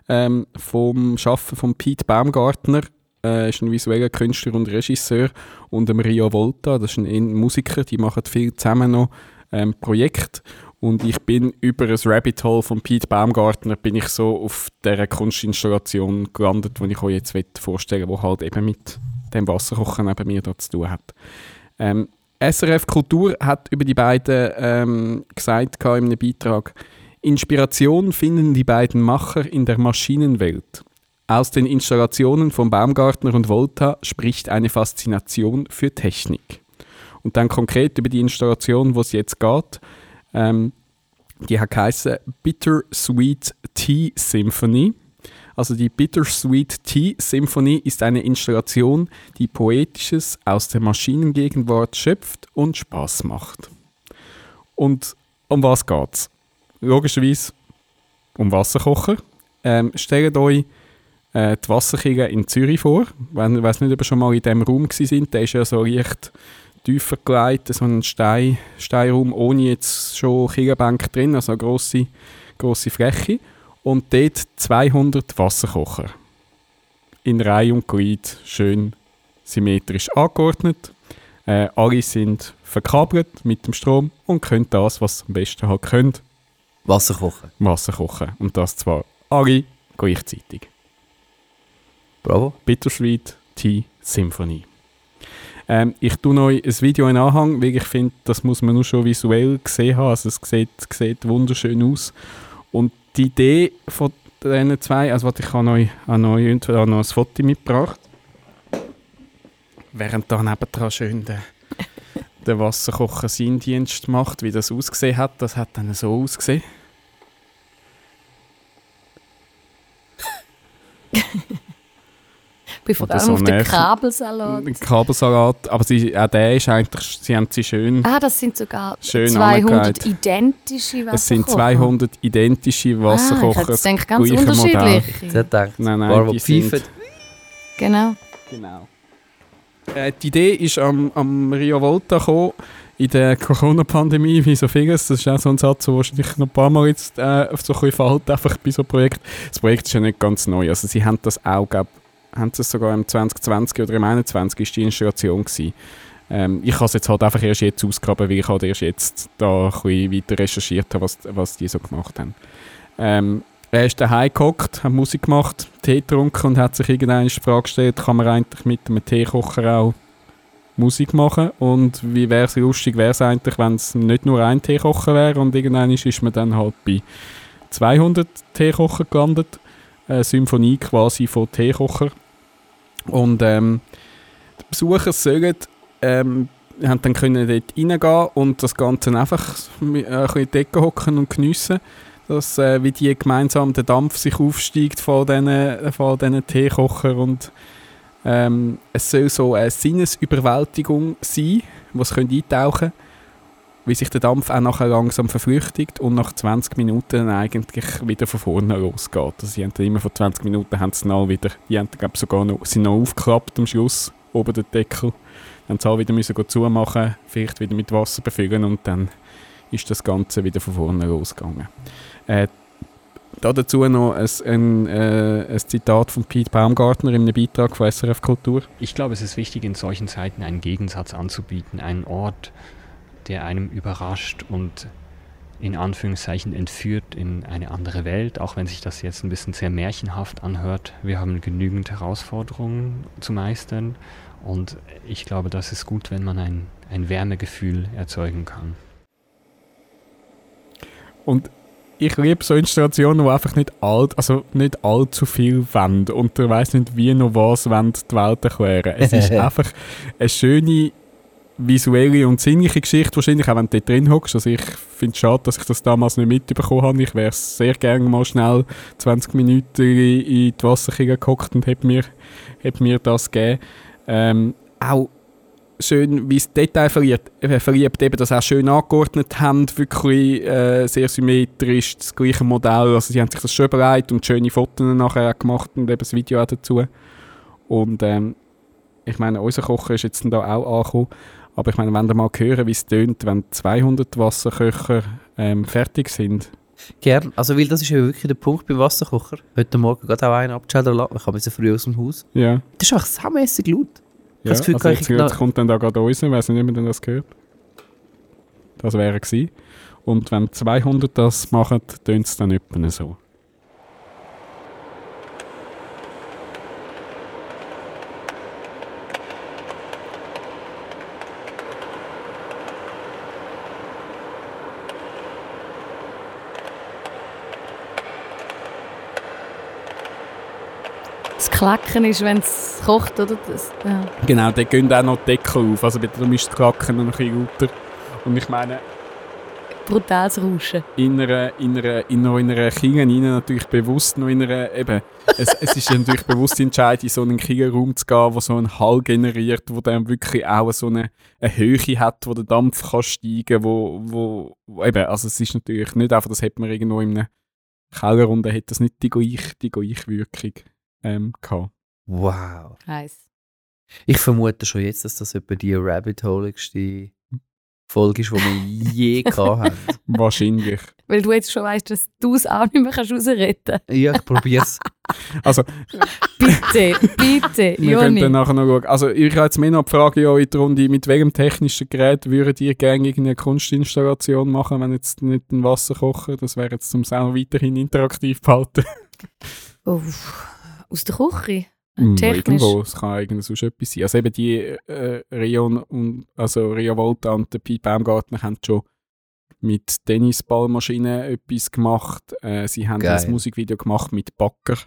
Ähm, vom Schaffen von Pete Baumgartner. Er ist ein visueller Künstler und Regisseur. Und dem Rio Volta, das ist ein Musiker, die machen viel zusammen noch ähm, Projekte. Und ich bin über ein Rabbit Hole von Pete Baumgartner bin ich so auf dieser Kunstinstallation gelandet, die ich euch jetzt vorstellen will, die halt eben mit dem Wasserkocher neben mir da zu tun hat. Ähm, SRF Kultur hat über die beiden ähm, gesagt in einem Beitrag, Inspiration finden die beiden Macher in der Maschinenwelt. Aus den Installationen von Baumgartner und Volta spricht eine Faszination für Technik. Und dann konkret über die Installation, wo es jetzt geht. Ähm, die hat Bittersweet Tea Symphony. Also die Bittersweet Tea Symphony ist eine Installation, die Poetisches aus der Maschinengegenwart schöpft und Spaß macht. Und um was geht's? Logischerweise um Wasserkocher. Ähm, stellt euch äh, die Wasserkirche in Zürich vor. Wenn, ich weiß nicht, ob ihr schon mal in diesem Raum sind, der ist ja so leicht tiefer gelegt, so ein Stein, Steinraum ohne jetzt schon Kirchenbänke drin, also eine grosse, grosse Fläche. Und dort 200 Wasserkocher. In Reihe und Glied, schön symmetrisch angeordnet. Äh, alle sind verkabelt mit dem Strom und können das, was sie am besten halt können, Wasser kochen. Wasser kochen. Und das zwar alle gleichzeitig. Bravo. Bittersweet Tea Symphony. Ähm, ich tue euch ein Video in Anhang, weil ich finde, das muss man nur schon visuell gesehen haben. Also es sieht, sieht wunderschön aus. Und die Idee von diesen zwei, also warte, ich habe euch, habe euch noch ein Foto mitgebracht. Während da nebendran schön der, der Wasserkocher seinen Dienst macht, wie das ausgesehen hat, das hat dann so ausgesehen. Ich bin vor allem so auf den. Kabelsalat. Kabelsalat, aber sie, auch der ist eigentlich, sie haben sie schön, Ah, das sind sogar Schön 200 angelegt. identische Wasserkocher. es sind 200 identische Ah, ich Wasserkocher. gedacht, ganz unterschiedlich. Ich Nein, nein, paar, die sind-. Genau. Genau. Äh, die Idee ist am, am Rio Volta gekommen, in der Corona-Pandemie, wie so vieles. Das ist auch so ein Satz, der wahrscheinlich noch ein paar Mal jetzt äh, auf so ein bisschen fällt, einfach bei so einem Projekt. Das Projekt ist ja nicht ganz neu. Also sie haben das auch, glaub, haben sie es sogar im 2020 oder im 2021 ist die Installation gewesen. Ähm, ich habe es jetzt halt einfach erst jetzt ausgegraben, weil ich halt erst jetzt da ein weiter recherchiert habe, was, was die so gemacht haben. Ähm, er ist daheim gehockt, hat Musik gemacht, Tee getrunken und hat sich irgendeine Frage gestellt, kann man eigentlich mit einem Teekocher auch Musik machen und wie wäre es lustig, wäre es eigentlich, wenn es nicht nur ein Teekocher wäre und irgendwann ist man dann halt bei 200 Teekocher gelandet, eine Symphonie quasi von Teekocher und ähm, die Besucher sollen ähm, haben dann können dort reingehen und das Ganze einfach äh, ein bisschen Decke hocken und geniessen dass äh, wie die gemeinsam der Dampf sich aufsteigt von diesen, von diesen Teekocher und ähm, es soll so eine Sinnesüberwältigung sein, wo sie eintauchen. können, wie sich der Dampf auch nachher langsam verflüchtigt und nach 20 Minuten eigentlich wieder von vorne losgeht. Also sie haben dann immer von 20 Minuten haben sie alle wieder, die haben glaub, sogar noch, sind noch aufgeklappt am Schluss, oben der Deckel, dann sie alle wieder müssen zumachen, vielleicht wieder mit Wasser befüllen und dann ist das Ganze wieder von vorne losgegangen. Äh, da dazu noch ein, ein, äh, ein Zitat von Pete Baumgartner in einem Beitrag von SRF Kultur. Ich glaube, es ist wichtig, in solchen Zeiten einen Gegensatz anzubieten, einen Ort, der einem überrascht und in Anführungszeichen entführt in eine andere Welt, auch wenn sich das jetzt ein bisschen sehr märchenhaft anhört. Wir haben genügend Herausforderungen zu meistern und ich glaube, das ist gut, wenn man ein, ein Wärmegefühl erzeugen kann. Und ich liebe so Installationen, die einfach nicht alt, also nicht allzu viel wollen und der weiß nicht wie noch was wollen die Welt erklären. Es ist einfach eine schöne visuelle und sinnliche Geschichte, wahrscheinlich auch wenn du drin hockst. Also ich finde es schade, dass ich das damals nicht mitbekommen habe. Ich wäre sehr gerne mal schnell 20 Minuten in die Wasserkirche gehockt und hätte mir, hätte mir das gegeben. Ähm, auch schön, wie es Detail verliebt, äh, verliebt eben das auch schön angeordnet haben, wirklich äh, sehr symmetrisch, das gleiche Modell, also sie haben sich das schon bereit und schöne Fotos nachher auch gemacht und eben das Video auch dazu. Und ähm, ich meine, unser Kocher ist jetzt da auch angekommen, aber ich meine, wenn ihr mal hören, wie es tönt, wenn 200 Wasserköcher ähm, fertig sind, Gern. Also, weil das ist ja wirklich der Punkt beim Wasserkocher. Heute Morgen gerade auch einen abschädern lassen. Ich habe so früh aus dem Haus. ja. Das ist einfach saumässig laut. Ja, das Gefühl, also jetzt, ich jetzt kommt dann da gerade raus, weiß nicht, ob man das gehört. Das wäre gewesen. Und wenn 200 das machen, tönt es dann etwa so. Klacken ist, wenn es kocht, oder? Das, ja. Genau, dann gehen auch noch die Deckel auf. Also bitte, du müsst klacken noch ein bisschen lauter. Und ich meine, Brutales Rauschen. in einer, in einer, in in einer Kirche rein natürlich bewusst noch in einer, eben, es, es ist natürlich bewusst die Entscheidung, in so einen Kirchenraum zu gehen, wo so einen Hall generiert, wo dann wirklich auch so eine, eine Höhe hat, wo der Dampf kann steigen, wo, wo, wo eben, also es ist natürlich nicht einfach, das hätte man irgendwo in einem Keller und dann hätte das nicht die gleiche, die gleiche Wirkung gehabt. Wow. Heiß. Ich vermute schon jetzt, dass das etwa die rabbit holigste Folge ist, die wir je gehabt haben. Wahrscheinlich. Weil du jetzt schon weißt, dass du es auch nicht mehr kannst rausretten kannst. Ja, ich probier's. Also, Bitte, bitte, wir können dann nachher noch schauen. Also, ich habe jetzt mehr noch die Frage ja in der Runde, mit welchem technischen Gerät würdet ihr gerne irgendeine Kunstinstallation machen, wenn jetzt nicht ein Wasser kochen? Das wäre jetzt zum auch weiterhin interaktiv behalten. Uff. Aus der Küche. Technisch. Irgendwo, es kann irgendwas sonst etwas sein. Also eben die äh, Rion und also Rio Volta und der Piet Baumgartner haben schon mit Tennisballmaschinen etwas gemacht. Äh, sie haben Geil. ein Musikvideo gemacht mit Backer.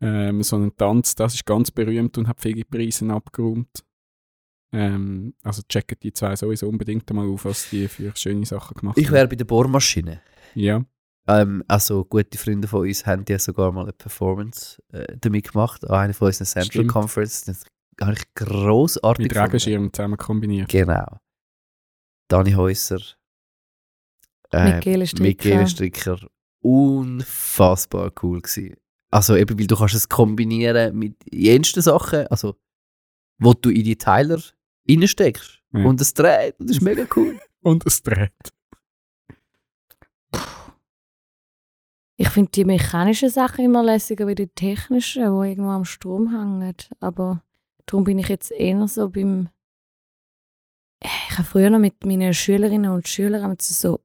Ähm, so einen Tanz, das ist ganz berühmt und hat viele Preise abgeräumt. Ähm, also checken die zwei sowieso unbedingt mal auf, was die für schöne Sachen gemacht Ich haben. wäre bei der Bohrmaschine. Ja, Ähm, also gute Freunde von uns haben ja sogar mal eine Performance äh, damit gemacht, an einer von unseren Central Stimmt. Conference. Das habe ich grossartig mit. Regenschirm zusammen kombiniert. Genau. Dani Häuser. Äh, Michele Stricker. Michele Stricker. Unfassbar cool gewesen. Also eben, weil du kannst es kombinieren mit jensten Sachen, also wo du in die Teiler reinsteckst. Ja. Und es dreht. Das ist mega cool. Und es dreht. Ich finde die mechanischen Sachen immer lässiger wie die technischen, die irgendwo am Strom hängen. Aber darum bin ich jetzt eher so beim. Ich habe früher noch mit meinen Schülerinnen und Schülern sie so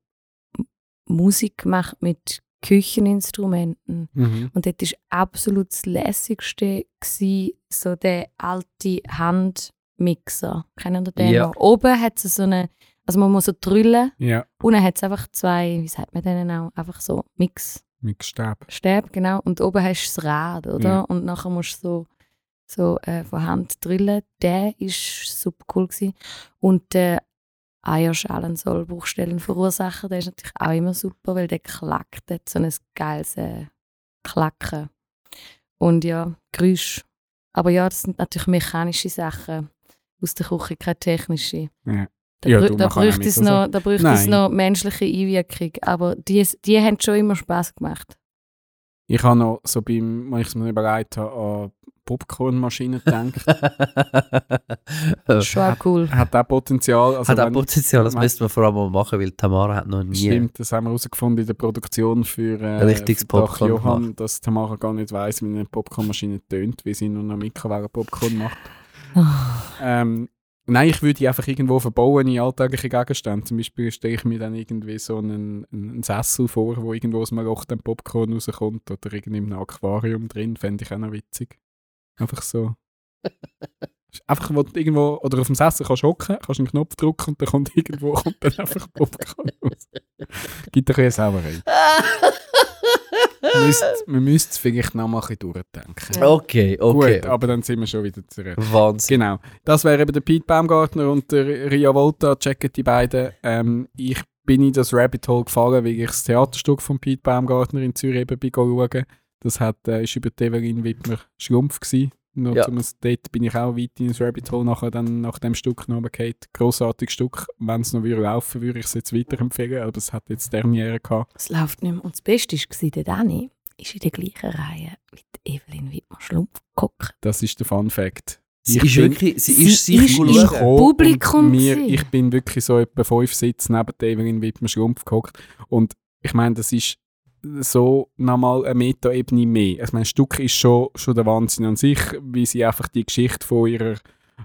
Musik gemacht mit Kücheninstrumenten. Mhm. Und dort war absolut das Lässigste gewesen, so der alte Handmixer. Kennen ihr den Ja. noch? Oben hat es so eine, also man muss so drüllen, Ja, unten hat es einfach zwei, wie sagt man denen auch, einfach so Mixstäbe, mit Stäbe. genau. Und oben hast du das Rad, oder? Ja. Und nachher musst du so, so äh, von Hand drüllen. Der war super cool. Gewesen. Und der Eierschalen soll Bruchstellen verursachen. Der ist natürlich auch immer super, weil der klackt, der hat so ein geiles äh, Klacken. Und ja, Geräusch. Aber ja, das sind natürlich mechanische Sachen aus der Küche, keine technische. Ja. Da, Ja, brü da bräuchte es so- noch, da bräuchte es noch menschliche Einwirkung. Aber die, die haben schon immer Spaß gemacht. Ich habe noch so beim, als ich es mir überlegt habe, an Popcornmaschinen gedacht. Schon auch cool. hat auch Potenzial. Also hat auch wenn- Potenzial, das wenn- müssten wir vor allem mal machen, weil Tamara hat noch nie. Stimmt, das haben wir herausgefunden in der Produktion für, äh, Richtiges Popcorn Johann, gemacht. dass Tamara gar nicht weiss, wie eine Popcornmaschine tönt, wie sie nur noch Mikrowellen-Popcorn macht. Ähm, nein, ich würde die einfach irgendwo verbauen in alltägliche Gegenstände. Zum Beispiel stelle ich mir dann irgendwie so einen, einen Sessel vor, wo irgendwo aus einem Loch dann Popcorn rauskommt oder irgendwie in einem Aquarium drin. Fände ich auch noch witzig. Einfach so. Einfach, wo irgendwo, oder auf dem Sessel kannst du hocken, kannst einen Knopf drücken und dann kommt irgendwo kommt dann einfach Popcorn raus. Gibt ein bisschen Sauerei. Müsst, man müsste es vielleicht noch mal ein bisschen durchdenken. Okay, okay. Gut, aber dann sind wir schon wieder zurück. Wahnsinn. Genau. Das wäre eben der Pete Baumgartner und der Ria Volta. Checken die beiden. Ähm, ich bin in das Rabbit Hole gefallen, weil ich das Theaterstück von Pete Baumgartner in Zürich eben bin schauen. Das hat, äh, ist über die Evelyn Wittmer Schlumpf gewesen. Noch Ja. zum, dort bin ich auch weit in das Rabbit Hole nachher dann nach dem Stück geht. Grossartiges Stück. Wenn es noch würde laufen würde, ich es jetzt weiterempfehlen. Aber es hat jetzt Derniere gehabt. Es läuft nicht mehr. Und das Beste war, der Dani ist in der gleichen Reihe mit Evelyn Wittmer-Schlumpf geguckt. Das ist der Fun Fact. Sie Ich ist bin- wirklich, sie, sie ist sich ist Publikum mir. Ich bin wirklich so etwa fünf Sitze neben Evelyn Wittmer Schlumpf gehockt. Und ich meine, das ist so nochmal eine Metaebene mehr. Meine, das Stück ist schon, schon der Wahnsinn an sich, wie sie einfach die Geschichte von ihrer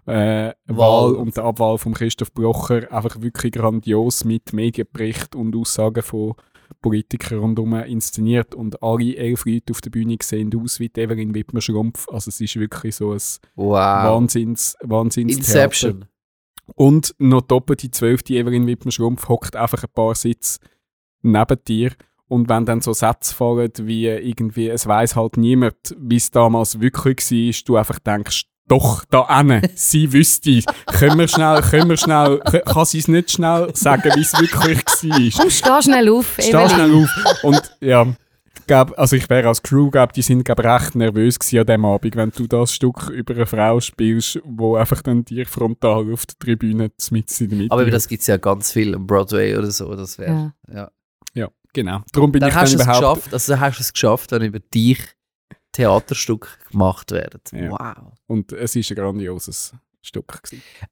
äh, Wahl und der Abwahl von Christoph Blocher einfach wirklich grandios mit Medienbericht und Aussagen von Politikern rundherum inszeniert und alle elf Leute auf der Bühne sehen aus wie Evelyn Wittmer Schlumpf. Also es ist wirklich so ein Wow. Wahnsinns, Wahnsinns Inception. und noch doppelt die zwölfte Evelyn Wittmer Schlumpf hockt einfach ein paar Sitze neben dir Und wenn dann so Sätze fallen, wie irgendwie, es weiß halt niemand, wie es damals wirklich war, du einfach denkst, doch, da ane, sie wüsste. können wir schnell, können wir schnell, kann sie es nicht schnell sagen, wie es wirklich war? Komm, steh schnell auf, Steh Evelyn. schnell auf. Und ja, glaub, also ich wäre als Crew, glaub, die sind glaub, recht nervös gewesen an dem Abend, wenn du das Stück über eine Frau spielst, wo einfach dann dir frontal auf der Tribüne mit in der Mitte Aber das gibt es ja ganz viel am Broadway oder so. Das wäre. Ja. Ja. Ja, genau. Darum bin Dann ich hast dann überhaupt... geschafft, also dann hast du es geschafft, wenn über dich Theaterstücke gemacht werden. Ja. Wow. Und es war ein grandioses Stück.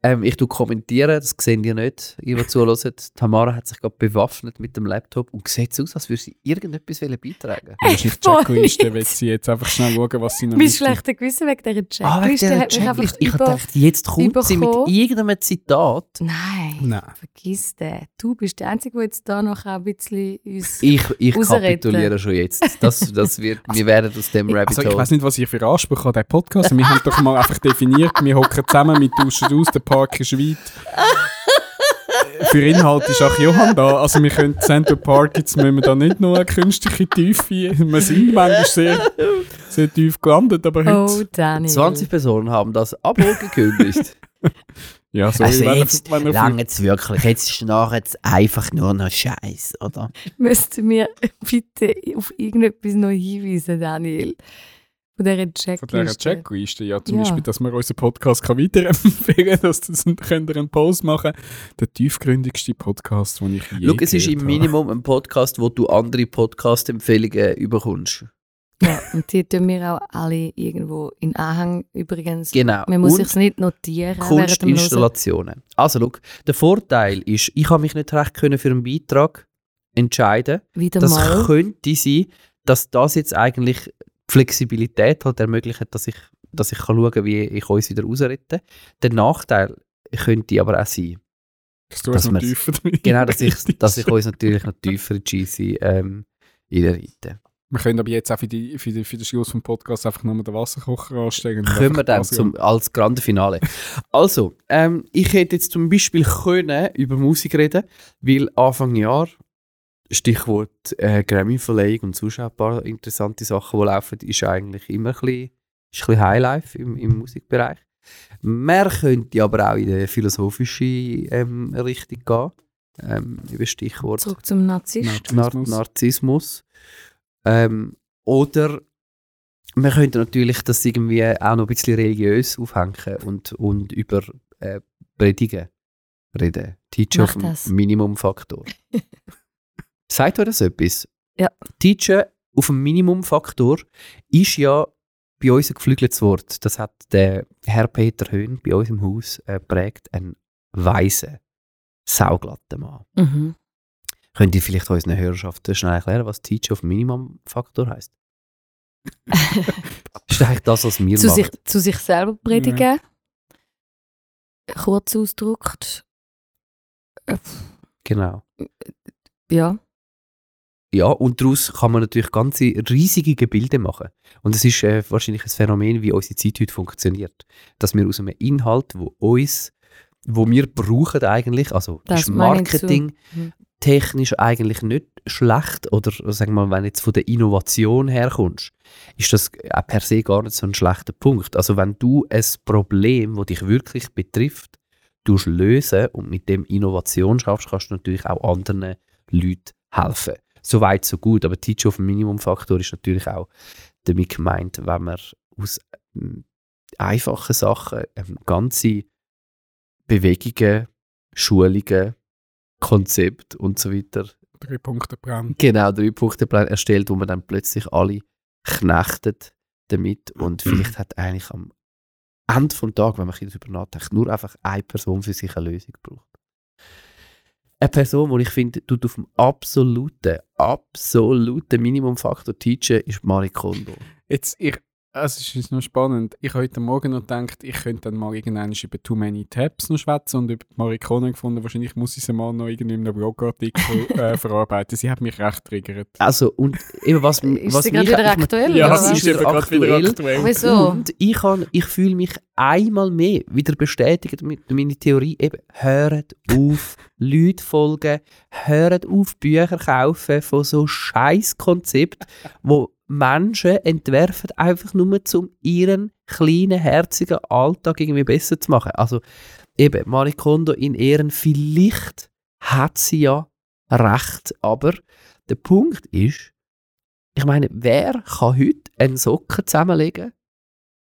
Ähm, ich tu kommentieren, das sehen die nicht, ihr, die zuhören. Tamara hat sich gerade bewaffnet mit dem Laptop und sieht so aus, als würde sie irgendetwas wollen beitragen nicht voll Checkliste, will sie jetzt einfach schnell schauen, was sie noch Mein schlechter Gewissen wegen dieser Checkliste Ah, wegen dieser hat mich einfach. Ich über... dachte, jetzt kommt sie mit irgendeinem Zitat. Nein, Nein. vergiss den. Du bist der Einzige, der jetzt da noch ein bisschen uns... Ich, ich kapituliere schon jetzt. Das, das wird, wir werden aus dem Rabbit Also ich weiß nicht, was ihr für Anspruch an diesen Podcast Wir haben doch mal einfach definiert, wir hocken zusammen, wir tauschen aus, der Park ist weit. für Inhalt ist auch Johann da. Also wir können Center Park, jetzt müssen wir da nicht nur eine künstliche Tiefe. Wir sind manchmal sehr, sehr tief gelandet, aber heute... Oh, Daniel. 20 Personen haben das Abo gekündigt. Ja, sorry, also jetzt wenn lange jetzt wirklich. Jetzt ist nachher jetzt einfach nur noch Scheiß, oder? Müsst ihr mir bitte auf irgendetwas noch hinweisen, Daniel? Von dieser Von Checkliste. dieser Checkliste, ja, zum Ja. Beispiel, dass wir unseren Podcast kann weiterempfehlen dass das könnt ihr einen Post machen. Der tiefgründigste Podcast, den ich je Schau, es ist im. Minimum ein Podcast, wo du andere Podcast-Empfehlungen überkommst. Ja, und die tun wir auch alle irgendwo in Anhang übrigens. Genau. Man muss Und sich nicht notieren. Kunstinstallationen. Also, schau, der Vorteil ist, ich habe mich nicht recht können für einen Beitrag entscheiden. Wieder Das mal. könnte sein, dass das jetzt eigentlich Flexibilität hat ermöglicht, dass ich, dass ich kann schauen kann, wie ich uns wieder rausrette. Der Nachteil könnte aber auch sein, Dass du dass es noch tiefer genau, dass ich, dass ich uns natürlich noch tiefer in die GC ähm, reinreite. Wir können aber jetzt auch für, die, für, die, für den Schluss vom Podcast einfach nochmal den Wasserkocher anstellen. und Können wir dann zum, als grande Finale. Also, ähm, ich hätte jetzt zum Beispiel können über Musik reden, weil Anfang Jahr, Stichwort äh, Grammy-Verleihung und sonst auch ein paar interessante Sachen, die laufen, ist eigentlich immer ein bisschen, ist ein bisschen Highlife im, im Musikbereich. Man könnte aber auch in die philosophische ähm, Richtung gehen, ähm, über Stichwort Zurück zum Narzisst. Narzissmus. Narzissmus. Ähm, oder man könnte natürlich das irgendwie auch noch ein bisschen religiös aufhängen und, und über äh, Predigen reden. Teacher Mach auf dem das. Sagt euch das etwas? Ja. Teacher auf dem Minimumfaktor ist ja bei uns ein geflügeltes Wort. Das hat der Herr Peter Höhn bei uns im Haus äh, prägt, ein weiser, sauglatter Mann. Mhm. Könnt ihr vielleicht unseren Hörerschaften schnell erklären, was Teacher auf Minimumfaktor heißt? ist eigentlich das, was wir zu, sich, zu sich selber predigen. Kurz ausgedrückt. Äh, Genau. Ja. Ja, und daraus kann man natürlich ganze riesige Gebilde machen. Und es ist äh, wahrscheinlich ein Phänomen, wie unsere Zeit heute funktioniert. Dass wir aus einem Inhalt, wo uns, wo wir brauchen eigentlich, also Das ist. Marketing Mhm. technisch eigentlich nicht schlecht oder sagen wir mal, wenn du jetzt von der Innovation herkommst, ist das auch per se gar nicht so ein schlechter Punkt. Also wenn du ein Problem, das dich wirklich betrifft, lösen und mit dem Innovation schaffst, kannst du natürlich auch anderen Leuten helfen. So weit, so gut. Aber Teach auf dem Minimumfaktor ist natürlich auch damit gemeint, wenn man aus ähm, einfachen Sachen ähm, ganze Bewegungen, Schulungen, Konzept und so weiter Drei Punkte brennen. genau drei Punkteplan erstellt, wo man dann plötzlich alle knechtet damit und vielleicht hat eigentlich am Ende vom Tag, wenn man ein bisschen darüber nachdenkt, nur einfach eine Person für sich eine Lösung braucht. Eine Person, die ich finde, tut auf dem absoluten, absoluten Minimumfaktor teachen, ist Marie Kondo. Jetzt, ich, Es ist noch spannend. Ich habe heute Morgen noch gedacht, ich könnte dann mal irgendwann über Too Many Tabs noch schwätzen und über die Marikone gefunden. Wahrscheinlich muss ich sie mal noch irgendwie in einem Blogartikel äh, verarbeiten. Sie hat mich recht triggert. Also, und eben was, Ist was sie gerade wieder aktuell? Ja, sie ist eben gerade wieder aktuell. Wieso? Und ich, kann- ich fühle mich einmal mehr wieder bestätigt mit meine Theorie. Eben, hört auf, Leute folgen, hört auf, Bücher kaufen von so scheiß Konzept, wo Menschen entwerfen, einfach nur um ihren kleinen, herzigen Alltag irgendwie besser zu machen. Also eben, Marie Kondo in Ehren, vielleicht hat sie ja recht, aber der Punkt ist, ich meine, wer kann heute einen Socken zusammenlegen,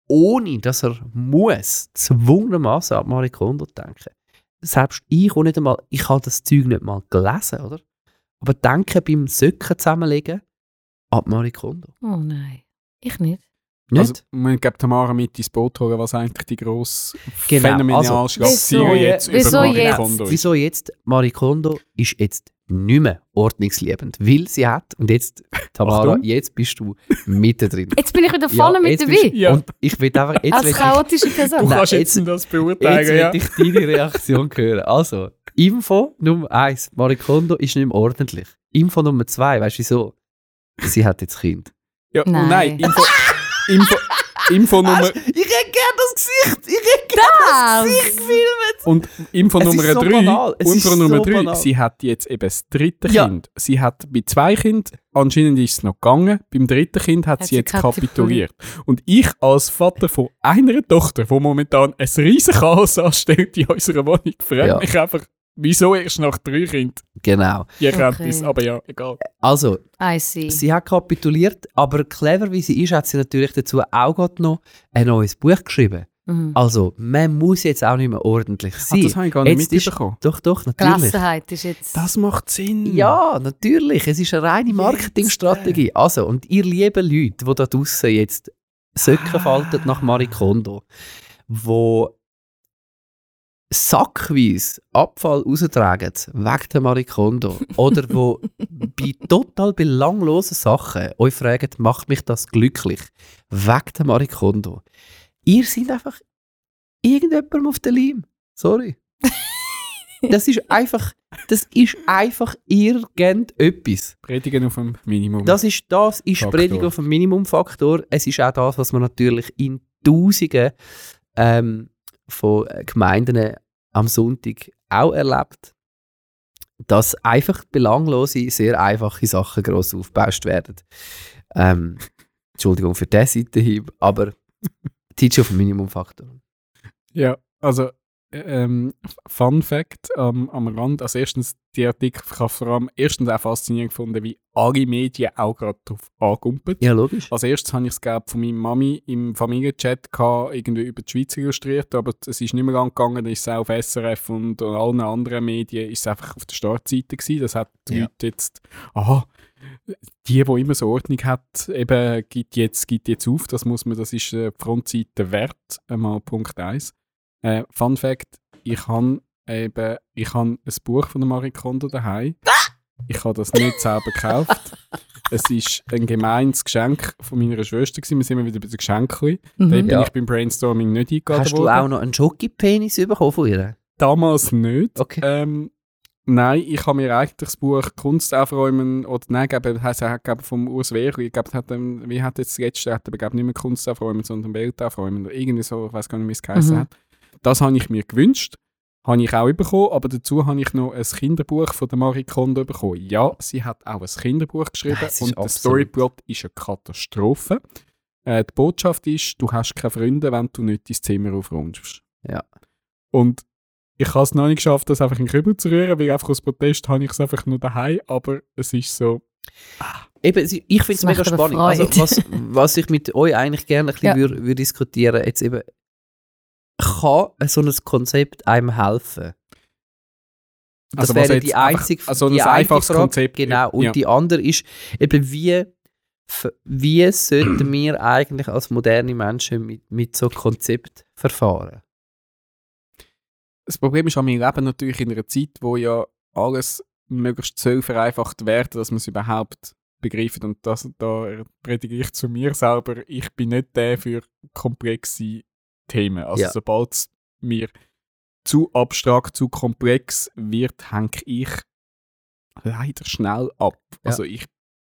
ohne dass er muss, zwungenermaßen an Marie Kondo denken? Selbst ich auch nicht einmal, ich habe das Zeug nicht mal gelesen, oder? Aber denke beim Socken zusammenlegen an Marie Kondo. Oh nein. Ich nicht. Nicht? Also, man gibt Tamara mit ins Boot holen, was eigentlich die grosse Genau, phänomenale also- Wieso jetzt jetzt? über Marie Wieso Kondo ist. Wieso jetzt? Marie Kondo ist jetzt nicht mehr ordnungsliebend, weil sie hat, und jetzt, Tamara, jetzt bist du mittendrin. Jetzt bin ich wieder voll mit jetzt dabei. Ja. Und ich will einfach, jetzt Als ich, chaotische Du Person. Nein, kannst jetzt- jetzt, das jetzt beurteilen, will ja. ich deine Reaktion hören. Also, Info Nummer eins, Marie Kondo ist nicht mehr ordentlich. Info Nummer zwei, weißt du wieso? Sie hat jetzt Kind. ja. und Nein. Nein, Info, Info, Info Nummer... Ich hätte gerne das Gesicht! Ich hätte Das! Gesicht filmen! Und Info Nummer so drei, banal. Es Info Nummer so drei, banal. sie hat jetzt eben das dritte Ja. Kind. Sie hat bei zwei Kindern, anscheinend ist es noch gegangen, beim dritten Kind hat, Hat sie jetzt kapituliert. kapituliert. Und ich als Vater von einer Tochter, die momentan ein riesen Chaos anstellt in unserer Wohnung, frage Ja. mich einfach, wieso erst nach drei Kindern Genau. die Okay. Erkenntnis. Aber ja, egal. Also, I see. sie hat kapituliert, aber clever wie sie ist, hat sie natürlich dazu auch noch ein neues Buch geschrieben. Mhm. Also, man muss jetzt auch nicht mehr ordentlich Ah, sein. das habe ich gar nicht Jetzt ist- mitbekommen. Doch, doch, natürlich. Gelassenheit ist jetzt... Das macht Sinn. Ja, natürlich. Es ist eine reine Marketingstrategie. Also, und ihr lieben Leute, die da draussen jetzt Söcken falten nach Marie Kondo, wo sackweise Abfall raustragen wegen der Marie Kondo oder wo bei total belanglosen Sachen euch fragen, macht mich das glücklich wegen der Marie Kondo. Ihr seid einfach irgendjemandem auf der Leim. Sorry. Das ist einfach, das ist einfach irgendetwas. Predigen auf dem Minimum. Das ist, das ist Faktor. Predigung auf dem Minimumfaktor. Es ist auch das, was man natürlich in Tausenden ähm, von äh, Gemeinden am Sonntag auch erlebt. Dass einfach belanglose, sehr einfache Sachen gross aufgebauscht werden. Ähm, Entschuldigung für diese Seite hin, aber Teach auf Minimumfaktor. Ja, also ähm, Fun Fact ähm, am Rand. Also erstens, die Artikel ich habe vor allem erstens auch faszinierend gefunden, wie alle Medien auch gerade darauf angumpeln. Ja, logisch. Als erstes habe ich es glaub, von meiner Mami im Familienchat gehabt, irgendwie über die Schweiz illustriert, aber es ist nicht mehr lang gegangen, dann ist es auch auf SRF und, und allen anderen Medien ist es einfach auf der Startseite gewesen. Das hat die Ja. Leute jetzt, aha, die, die immer so Ordnung hat, eben gibt jetzt, gibt jetzt auf, das muss man, das ist äh, Frontseite wert, einmal Punkt 1. Äh, Fun Fact, ich habe eben, ich habe ein Buch von der Marie Kondo daheim. Ich habe das nicht selber gekauft. Es ist ein gemeines Geschenk von meiner Schwester. Gewesen. Wir sind immer wieder bei den Geschenken. Mhm. Da bin Ja. ich beim Brainstorming nicht eingeladen Hast du worden. auch noch einen Jockey-Penis bekommen von ihr? Damals nicht. Okay. Ähm, nein, ich habe mir eigentlich das Buch Kunst aufräumen oder nein, glaube, heisst, er hat glaube vom Urs Wehrli, ich glaube, hat, wie hat jetzt das letzte, hat er glaube nicht mehr Kunst aufräumen, sondern Welt aufräumen oder irgendwie so, ich weiß gar nicht, wie es geheißen Mhm. hat. Das habe ich mir gewünscht, habe ich auch bekommen, aber dazu habe ich noch ein Kinderbuch von der Marie Kondo bekommen. Ja, sie hat auch ein Kinderbuch geschrieben Es ist und der Storyplot ist eine Katastrophe. Äh, die Botschaft ist, du hast keine Freunde, wenn du nicht dein Zimmer aufräumst. Ja. Und ich habe es noch nicht geschafft, das einfach in den Kübel zu rühren, weil einfach aus Protest habe ich es einfach nur daheim, aber es ist so, Eben, sie- ich finde es mega spannend. Also, was, was ich mit euch eigentlich gerne ein bisschen Ja. würde, würde diskutieren, jetzt eben, kann so ein Konzept einem helfen? Das Also wäre die einfach- einzige also ein die eine einfaches Frage. Konzept, Genau. Und ja. die andere ist eben, wie, wie sollten wir eigentlich als moderne Menschen mit, mit so Konzept verfahren? das Problem ist, wir leben natürlich in einer Zeit, wo ja alles möglichst so vereinfacht wird, dass man es überhaupt begreifen. Und das, da predige ich zu mir selber, ich bin nicht der für komplexe Themen. Also Ja. sobald es mir zu abstrakt, zu komplex wird, hänge ich leider schnell ab. Ja. Also ich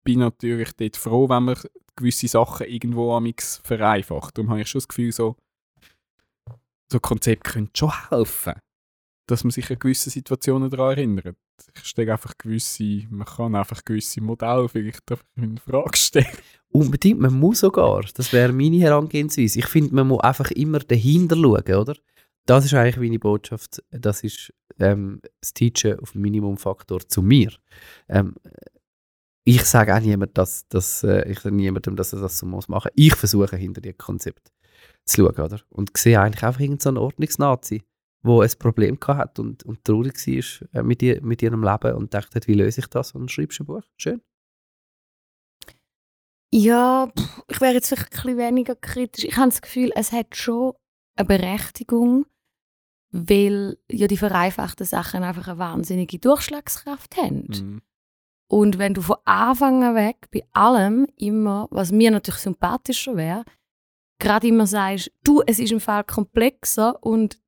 bin natürlich dort froh, wenn man gewisse Sachen irgendwo amix vereinfacht. Darum habe ich schon das Gefühl, so, so Konzepte können schon helfen, dass man sich an gewisse Situationen daran erinnert. Ich stelle einfach gewisse, man kann einfach gewisse Modelle vielleicht in Frage stellen. Unbedingt, man muss sogar. Das wäre meine Herangehensweise. Ich finde, man muss einfach immer dahinter schauen, oder? Das ist eigentlich meine Botschaft. Das ist ähm, das Teachen auf Minimumfaktor zu mir. Ähm, ich sage auch niemandem, dass, dass, äh, ich niemandem, dass er das so muss machen. Ich versuche hinter die Konzept zu schauen, oder? Und sehe eigentlich einfach irgendeinen so Ordnungsnazi, der ein Problem gehabt hat und, und traurig war äh, mit, ihr, mit ihrem Leben und dachte, wie löse ich das? Und dann schreibst du ein Buch. Schön. Ja, pff, ich wäre jetzt vielleicht ein bisschen weniger kritisch. Ich habe das Gefühl, es hat schon eine Berechtigung, weil ja die vereinfachten Sachen einfach eine wahnsinnige Durchschlagskraft haben. Mhm. Und wenn du von Anfang an weg bei allem immer, was mir natürlich sympathischer wäre, gerade immer sagst, du, es ist im Fall komplexer und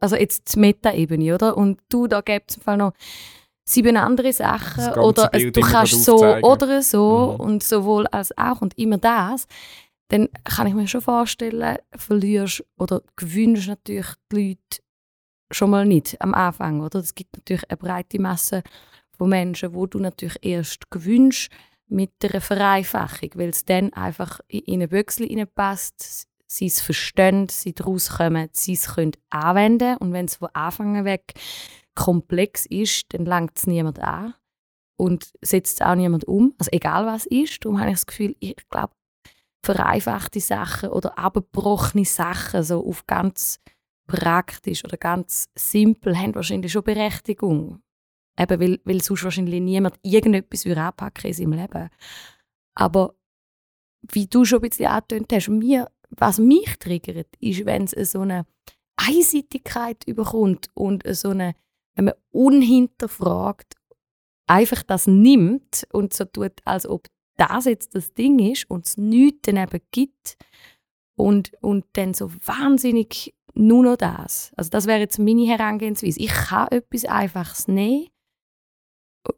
also jetzt Meta-Ebene, oder? Und du, da gibt es im Fall noch sieben andere Sachen oder es, Bild du kannst so aufzeigen. oder so Mhm. und sowohl als auch und immer das, dann kann ich mir schon vorstellen, verlierst oder gewünscht natürlich die Leute schon mal nicht am Anfang, oder? Es gibt natürlich eine breite Masse von Menschen, wo du natürlich erst gewünscht mit der Vereinfachung, weil es dann einfach in in eine Büchse passt, sie es verstehen, sie daraus kommen, sie es können anwenden und wenn es von Anfang an weg komplex ist, dann langt es niemand an und setzt es auch niemand um, also egal was ist. Darum habe ich das Gefühl, ich glaube, vereinfachte Sachen oder abgebrochene Sachen so auf ganz praktisch oder ganz simpel haben wahrscheinlich schon Berechtigung. Eben, weil, weil sonst wahrscheinlich niemand irgendetwas würde anpacken in seinem Leben. Aber wie du schon ein bisschen angetönt hast, mir, was mich triggert, ist, wenn es so eine Einseitigkeit überkommt und so eine, wenn man unhinterfragt einfach das nimmt und so tut, als ob das jetzt das Ding ist und es nichts daneben gibt und, und dann so wahnsinnig nur noch das. Also das wäre jetzt meine Herangehensweise. Ich kann etwas Einfaches nehmen,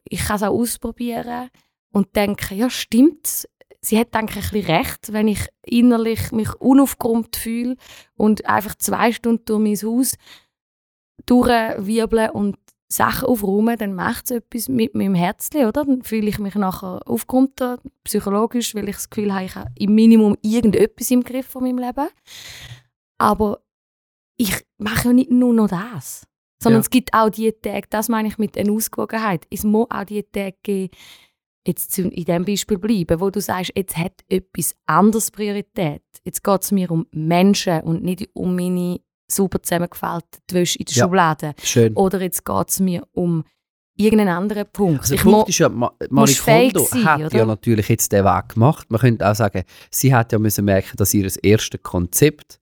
ich kann es auch ausprobieren und denke, ja stimmt, sie hat denke ich ein bisschen recht, wenn ich innerlich mich unaufgeräumt fühle und einfach zwei Stunden durch mein Haus durchwirbeln und Sachen aufräumen, dann macht es etwas mit meinem Herzchen, oder? Dann fühle ich mich nachher aufgeräumter, psychologisch, weil ich das Gefühl habe, ich habe im Minimum irgendetwas im Griff von meinem Leben. Aber ich mache ja nicht nur noch das, sondern Ja. es gibt auch die Tage, das meine ich mit einer Ausgewogenheit, es muss auch die Tage geben, jetzt in diesem Beispiel bleiben, wo du sagst, jetzt hat etwas anderes Priorität. Jetzt geht es mir um Menschen und nicht um meine super zusammengefaltete Wäsche in der Ja. Schublade. Schön. Oder jetzt geht es mir um irgendeinen anderen Punkt. Also der ich Punkt ist ja, Ma sein, hat oder? ja natürlich jetzt den Weg gemacht. Man könnte auch sagen, sie hat ja müssen merken, dass ihr erstes Konzept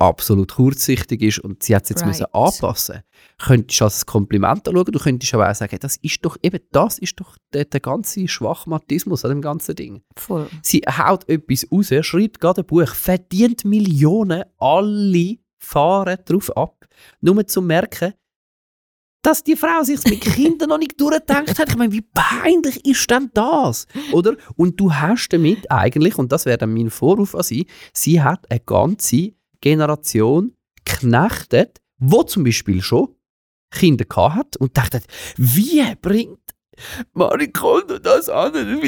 absolut kurzsichtig ist und sie hat es jetzt Right. müssen anpassen. Könntest du als Kompliment anschauen, du könntest aber auch sagen, das ist doch eben, das ist doch der, der ganze Schwachmatismus an dem ganzen Ding. Voll. Sie haut etwas raus, schreibt gerade ein Buch, verdient Millionen, alle fahren drauf ab, nur zu merken, dass die Frau sich mit Kindern noch nicht durchgedacht hat. Ich meine, wie peinlich ist denn das? Oder? Und du hast damit eigentlich, und das wäre dann mein Vorwurf an sie, sie hat eine ganze Generation geknechtet, wo zum Beispiel schon Kinder hat und dachte, wie bringt Marikondo das an?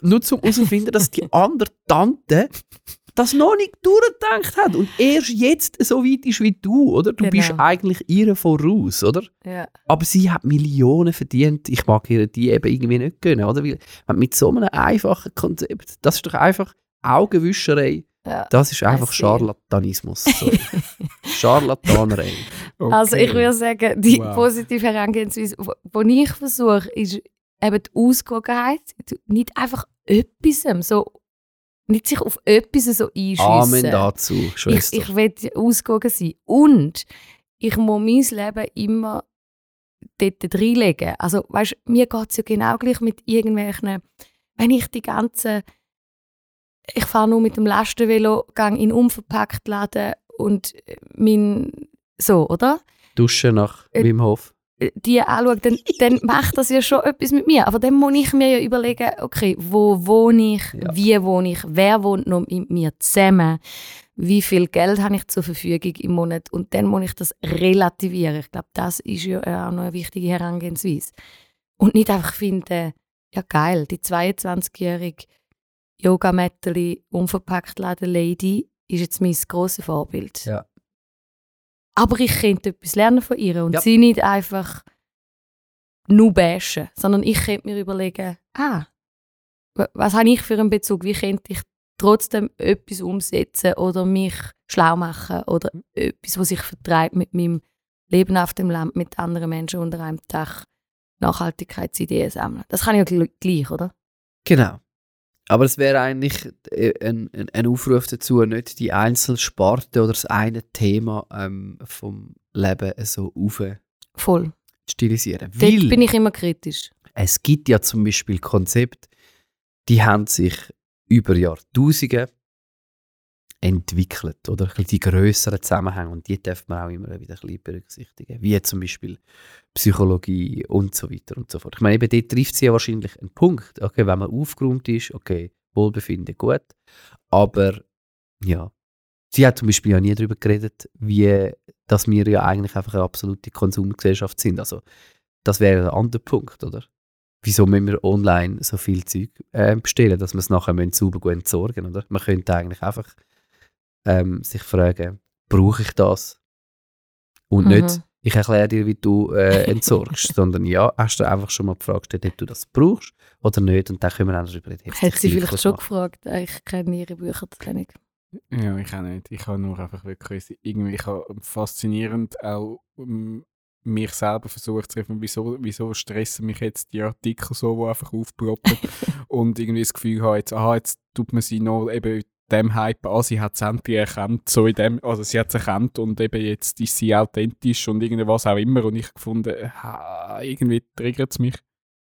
Nur zum herauszufinden, dass die andere Tante das noch nicht durchgedacht hat und erst jetzt so weit ist wie du, oder? Du Genau. bist eigentlich ihr voraus, oder? Ja. Aber sie hat Millionen verdient. Ich mag ihr die eben irgendwie nicht gönnen, oder? Weil mit so einem einfachen Konzept, das ist doch einfach Augenwischerei. Ja. Das ist einfach. Charlatanismus. Charlatanerei. Also ich Okay. würde sagen, die Wow. positive Herangehensweise, die ich versuche, ist eben die Ausgewogenheit. Nicht einfach etwas, so, nicht sich auf etwas so einschiessen. Amen dazu, ich, Schwester. ich will ausgewogen sein. Und ich muss mein Leben immer dort reinlegen. Also, weißt mir geht es ja genau gleich mit irgendwelchen, wenn ich die ganze, ich fahre nur mit dem Lastenvelo, gehe in unverpackt Laden und mein, so, oder? Duschen nach Äh, Wim Hof. die anschaue, dann, dann macht das ja schon etwas mit mir. Aber dann muss ich mir ja überlegen, okay, wo wohne ich, Ja. wie wohne ich, wer wohnt noch mit mir zusammen, wie viel Geld habe ich zur Verfügung im Monat und dann muss ich das relativieren. Ich glaube, das ist ja auch noch eine wichtige Herangehensweise. Und nicht einfach finden, ja geil, die 22-jährige Yoga-Mätteli, unverpackt Lady ist jetzt mein grosses Vorbild. Ja. Aber ich könnte etwas lernen von ihr und Ja. sie nicht einfach nur bashen, sondern ich könnte mir überlegen, ah, wa- was habe ich für einen Bezug? Wie könnte ich trotzdem etwas umsetzen oder mich schlau machen oder etwas, was sich vertreibt mit meinem Leben auf dem Land mit anderen Menschen unter einem Dach Nachhaltigkeitsideen sammeln. Das kann ich ja gl- gleich, oder? Genau. Aber es wäre eigentlich äh, ein, ein, ein Aufruf dazu, nicht die Einzelsparte oder das eine Thema ähm, vom Leben so Voll. aufzustilisieren. Dort Weil bin ich immer kritisch. es gibt ja zum Beispiel Konzepte, die haben sich über Jahrtausende entwickelt oder? Die grösseren Zusammenhänge. Und die darf man auch immer wieder ein bisschen berücksichtigen, wie zum Beispiel Psychologie und so weiter und so fort. Ich meine, eben dort trifft sie ja wahrscheinlich einen Punkt, okay, wenn man aufgeräumt ist, okay, Wohlbefinden gut, aber ja, sie hat zum Beispiel ja nie darüber geredet, wie, dass wir ja eigentlich einfach eine absolute Konsumgesellschaft sind, also das wäre ein anderer Punkt, oder? Wieso müssen wir online so viel Zeug äh, bestellen, dass wir es nachher sauber gut entsorgen, oder? Man könnte eigentlich einfach ähm, sich fragen, brauche ich das? Und Mhm. nicht, ich erkläre dir, wie du äh, entsorgst, sondern ja, hast du einfach schon mal gefragt, ob du das brauchst oder nicht und dann können wir auch darüber reden. Hat sie vielleicht schon machen. gefragt. Ich kenne ihre Bücher zu wenig. Ja, ich auch nicht. Ich habe nur einfach wirklich irgendwie ich habe faszinierend auch ähm, mich selber versucht zu treffen, wieso, wieso stressen mich jetzt die Artikel so, die einfach aufploppen und irgendwie das Gefühl habe, jetzt, aha, jetzt tut man sie noch eben dem Hype an, sie hat es endlich erkannt, so in dem, also sie hat es erkannt und eben jetzt ist sie authentisch und irgendwas auch immer und ich gefunden, ha, irgendwie triggert es mich.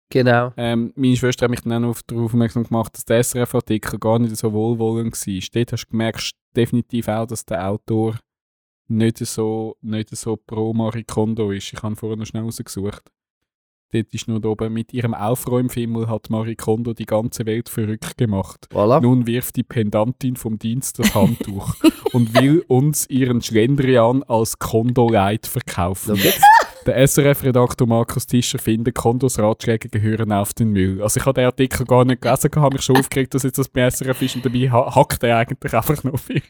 Genau. Ähm, meine Schwester hat mich dann auch darauf aufmerksam gemacht, dass der SRF-Artikel gar nicht so wohlwollend war. Dort hast du gemerkt, definitiv auch, dass der Autor nicht so, nicht so pro Marie Kondo ist. Ich habe vorher noch schnell rausgesucht. Dort ist nur da oben, mit ihrem Aufräumfimmel hat Marie Kondo die ganze Welt verrückt gemacht. Voilà. Nun wirft die Pendantin vom Dienst das Handtuch und will uns ihren Schlendrian als Kondo-Light verkaufen. Der SRF-Redaktor Markus Tischer findet, Kondos Ratschläge gehören auf den Müll. Also ich habe den Artikel gar nicht gelesen, habe mich schon aufgeregt, dass jetzt das bei SRF ist und dabei ha- hackt er eigentlich einfach nur ihren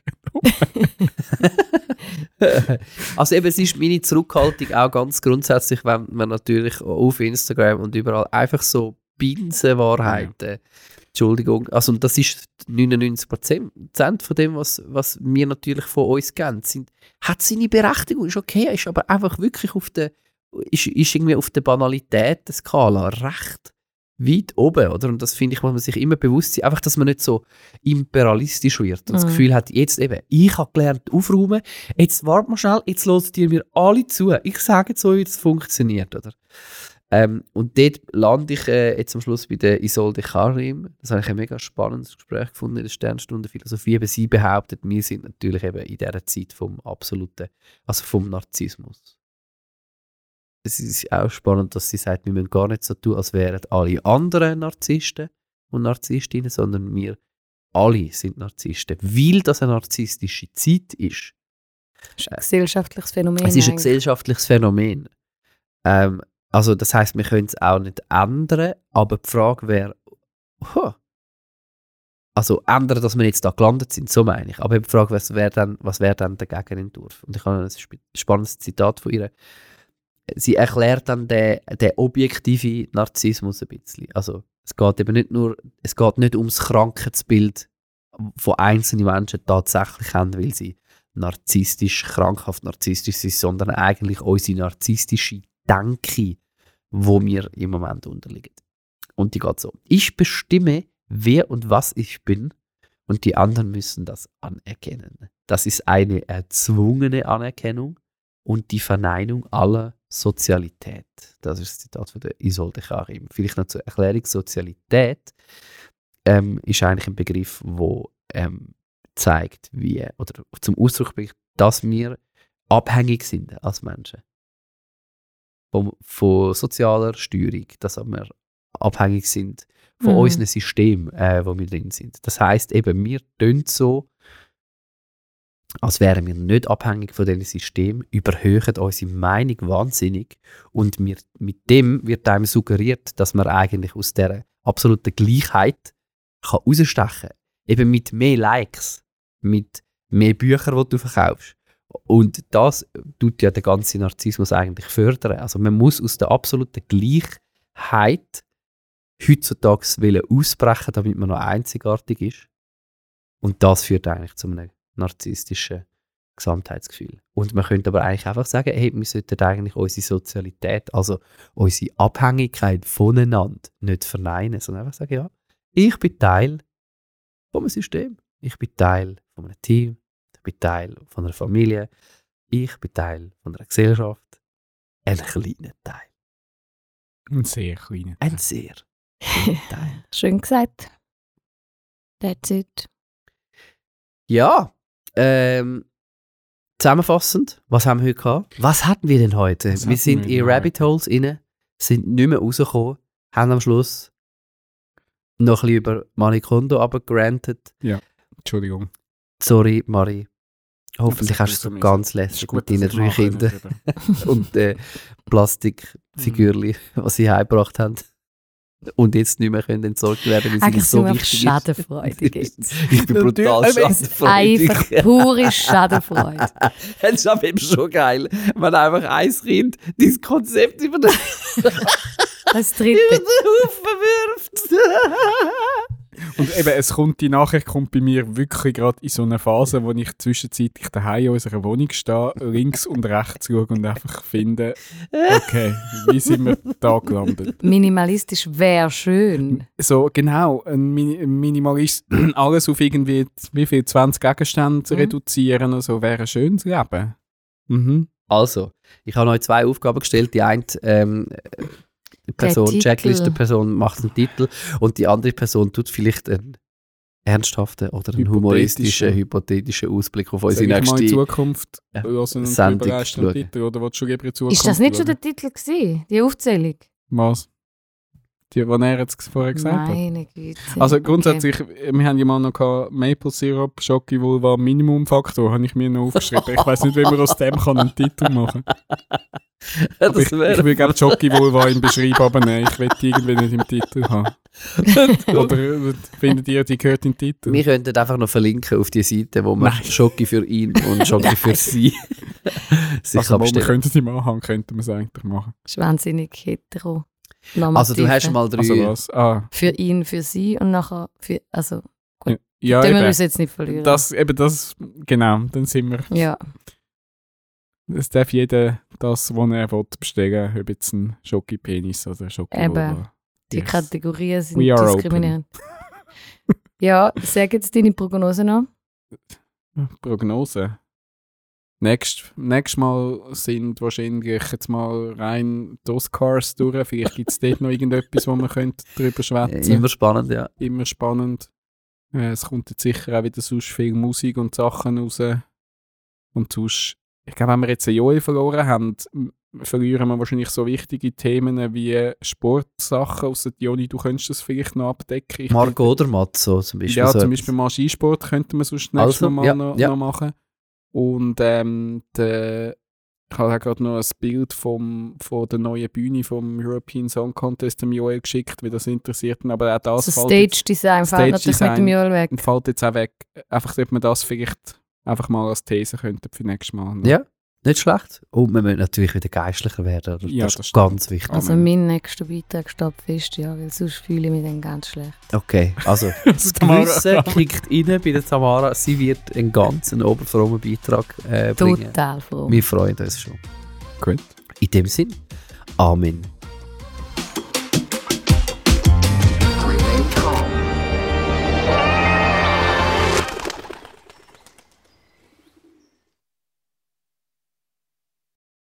also eben, es ist meine Zurückhaltung auch ganz grundsätzlich, wenn man natürlich auf Instagram und überall einfach so Binsenwahrheiten, Entschuldigung, also und das ist 99% von dem, was, was wir natürlich von uns kennen, sind, hat seine Berechtigung, ist okay, ist aber einfach wirklich auf der, ist, ist irgendwie auf der Banalitäten-Skala recht weit oben, oder? Und das finde ich, muss man sich immer bewusst sein, einfach, dass man nicht so imperialistisch wird und das Mhm. Gefühl hat, jetzt eben, ich habe gelernt aufräumen, jetzt wart mal schnell, jetzt hört ihr mir alle zu, ich sage jetzt euch, wie das funktioniert, oder? Ähm, und dort lande ich äh, jetzt am Schluss bei der Isolde Karim. Das habe ich ein mega spannendes Gespräch gefunden in der Sternstunde Philosophie. Eben sie behauptet, wir sind natürlich eben in dieser Zeit vom absoluten, also vom Narzissmus. Es ist auch spannend, dass sie sagt, wir müssen gar nicht so tun, als wären alle anderen Narzissten und Narzisstinnen, sondern wir alle sind Narzissten, weil das eine narzisstische Zeit ist. Das ist ein gesellschaftliches Phänomen. Es ist ein eigentlich. gesellschaftliches Phänomen. Ähm, also das heißt, wir können es auch nicht ändern, aber die Frage wäre, huh, also ändern, dass wir jetzt da gelandet sind, so meine ich. Aber die Frage, was wäre dann, was wäre dann der Gegenentwurf? Und ich habe ein sp- spannendes Zitat von ihr. Sie erklärt dann den, den objektiven Narzissmus ein bisschen. Also es geht eben nicht nur, es geht nicht ums Krankheitsbild von einzelnen Menschen tatsächlich haben, weil sie narzisstisch, krankhaft narzisstisch sind, sondern eigentlich unsere narzisstische Denke, wo wir im Moment unterliegen. Und die geht so. Ich bestimme, wer und was ich bin und die anderen müssen das anerkennen. Das ist eine erzwungene Anerkennung und die Verneinung aller Sozialität. Das ist das Zitat von der Isolde Karim. Vielleicht noch zur Erklärung. Sozialität ähm, ist eigentlich ein Begriff, wo ähm, zeigt, wie, oder zum Ausdruck bringt, dass wir abhängig sind als Menschen. Von, von sozialer Steuerung, dass wir abhängig sind von Mhm. unserem System, äh, wo wir drin sind. Das heißt eben, wir tun so, als wären wir nicht abhängig von diesem System, überhöhen unsere Meinung wahnsinnig und wir, mit dem wird einem suggeriert, dass man eigentlich aus der absoluten Gleichheit kann rausstechen kann. Eben mit mehr Likes, mit mehr Büchern, die du verkaufst. Und das tut ja den ganzen Narzissmus eigentlich fördern. Also man muss aus der absoluten Gleichheit heutzutage ausbrechen, damit man noch einzigartig ist. Und das führt eigentlich zu einem narzisstischen Gesamtheitsgefühl. Und man könnte aber eigentlich einfach sagen, hey, wir sollten eigentlich unsere Sozialität, also unsere Abhängigkeit voneinander nicht verneinen, sondern einfach sagen, ja, ich bin Teil von einem System. Ich bin Teil von einem Team. Ich bin Teil von einer Familie. Ich bin Teil von einer Gesellschaft. Ein kleiner Teil. Ein sehr kleiner. Ein sehr kleiner Teil. Schön gesagt. That's it. Ja, ähm, zusammenfassend, was haben wir heute gehabt? Was hatten wir denn heute? Was wir sind wir in Rabbit Holes rein, sind nicht mehr rausgekommen, haben am Schluss noch ein bisschen über Manikondo abgerantet. Entschuldigung. Sorry, Marie. Hoffentlich Aber hast du es so ganz lässig mit deinen drei Kindern und äh, Plastikfigürchen, was sie heimgebracht haben. Und jetzt nicht mehr können entsorgt werden, weil Eigentlich so wichtig ist. schadenfreudig jetzt. Ich bin brutal schadenfreudig. Einfach pure Schadenfreude. Es ist aber eben schon geil, wenn einfach ein Kind dieses Konzept über den, Das über den Haufen wirft. Und eben, es kommt, die Nachricht kommt bei mir wirklich gerade in so eine Phase, wo ich zwischenzeitlich daheim in unserer Wohnung stehe, links und rechts schaue und einfach finde, okay, wie sind wir da gelandet? Minimalistisch wäre schön. So, genau, ein, Mini ein Minimalist, alles auf irgendwie, wie viel, 20 Gegenstände zu Mhm. reduzieren und so, wäre ein schönes Leben. Mhm. Also, ich habe euch zwei Aufgaben gestellt. Die eine ähm, Person, Titel. Checkliste-Person macht einen Titel und die andere Person tut vielleicht einen ernsthaften oder einen humoristischen, hypothetischen Ausblick auf unsere ich mal in nächste Zukunft Ja, hören und Sendung. Titel, oder in Zukunft Ist das nicht schon der Titel gewesen? Die Aufzählung? Was? Die, die er jetzt vorher gesagt hat? Meine Güte. Also Okay. grundsätzlich, wir haben ja mal noch gehabt, Maple Syrup, Schoki Vulva, Minimumfaktor, habe ich mir noch aufgeschrieben. Ich weiß nicht, wie man aus dem kann einen Titel machen kann. Ich, ich will gerne Schoki Vulva im Beschreib aber nein, ich will die irgendwie nicht im Titel haben. Oder äh, findet ihr, die gehört in den Titel? Wir könnten einfach noch verlinken auf die Seite, wo man. Schoki für ihn und Schoki für sie sich also, kann wo wir könnten im Anhang, könnten wir es eigentlich machen. Das ist wahnsinnig hetero. Also du hast mal drei... Also was? Ah, Für ihn, für sie und nachher für. Also, ja, ja den wir eben, uns jetzt nicht verlieren. das, eben das, genau, dann sind wir, ja. es darf jeder das, was er will, bestellen, ob jetzt ein Schoki-Penis oder Schoki Eben. Die Yes. Kategorien sind We are diskriminierend. ja, sag jetzt deine Prognose noch. Prognose. Nächst, nächstes Mal sind wahrscheinlich jetzt mal rein die Oscars durch. Vielleicht gibt es dort noch irgendetwas, wo man könnte drüber Äh, schwätzen Immer spannend, ja. Immer spannend. Äh, es kommt jetzt sicher auch wieder sonst viel Musik und Sachen raus. Und sonst, ich glaube, wenn wir jetzt ein Joel verloren haben, verlieren wir wahrscheinlich so wichtige Themen wie Sportsachen. Außer Joni, du könntest das vielleicht noch abdecken. Ich Marco oder Matzo zum Beispiel. ja, so zum. Beispiel mal Skisport könnte man sonst nächstes Also, Mal ja, noch, ja. noch machen. Und ähm, der, ich habe gerade noch ein Bild vom, von der neuen Bühne vom European Song Contest dem Joel geschickt, wie das interessiert ihn. Aber auch das Also fällt, jetzt, Stage Design fällt natürlich mit dem Joel weg. fällt jetzt auch weg. Einfach, ob man das vielleicht einfach mal als These könnte für nächstes Mal. noch. Ja, nicht schlecht. Und wir müssen natürlich wieder geistlicher werden. oder? Ja, das das ist stimmt. ganz wichtig. Also Amen. mein nächster Beitrag steht fest, ja, weil sonst fühle ich mich dann ganz schlecht. Okay, also das. Gewissen kickt rein bei der Tamara. Sie wird einen ganzen oberfrommen Beitrag äh, bringen. Total froh. Wir freuen uns schon. Gut. In dem Sinn, Amen.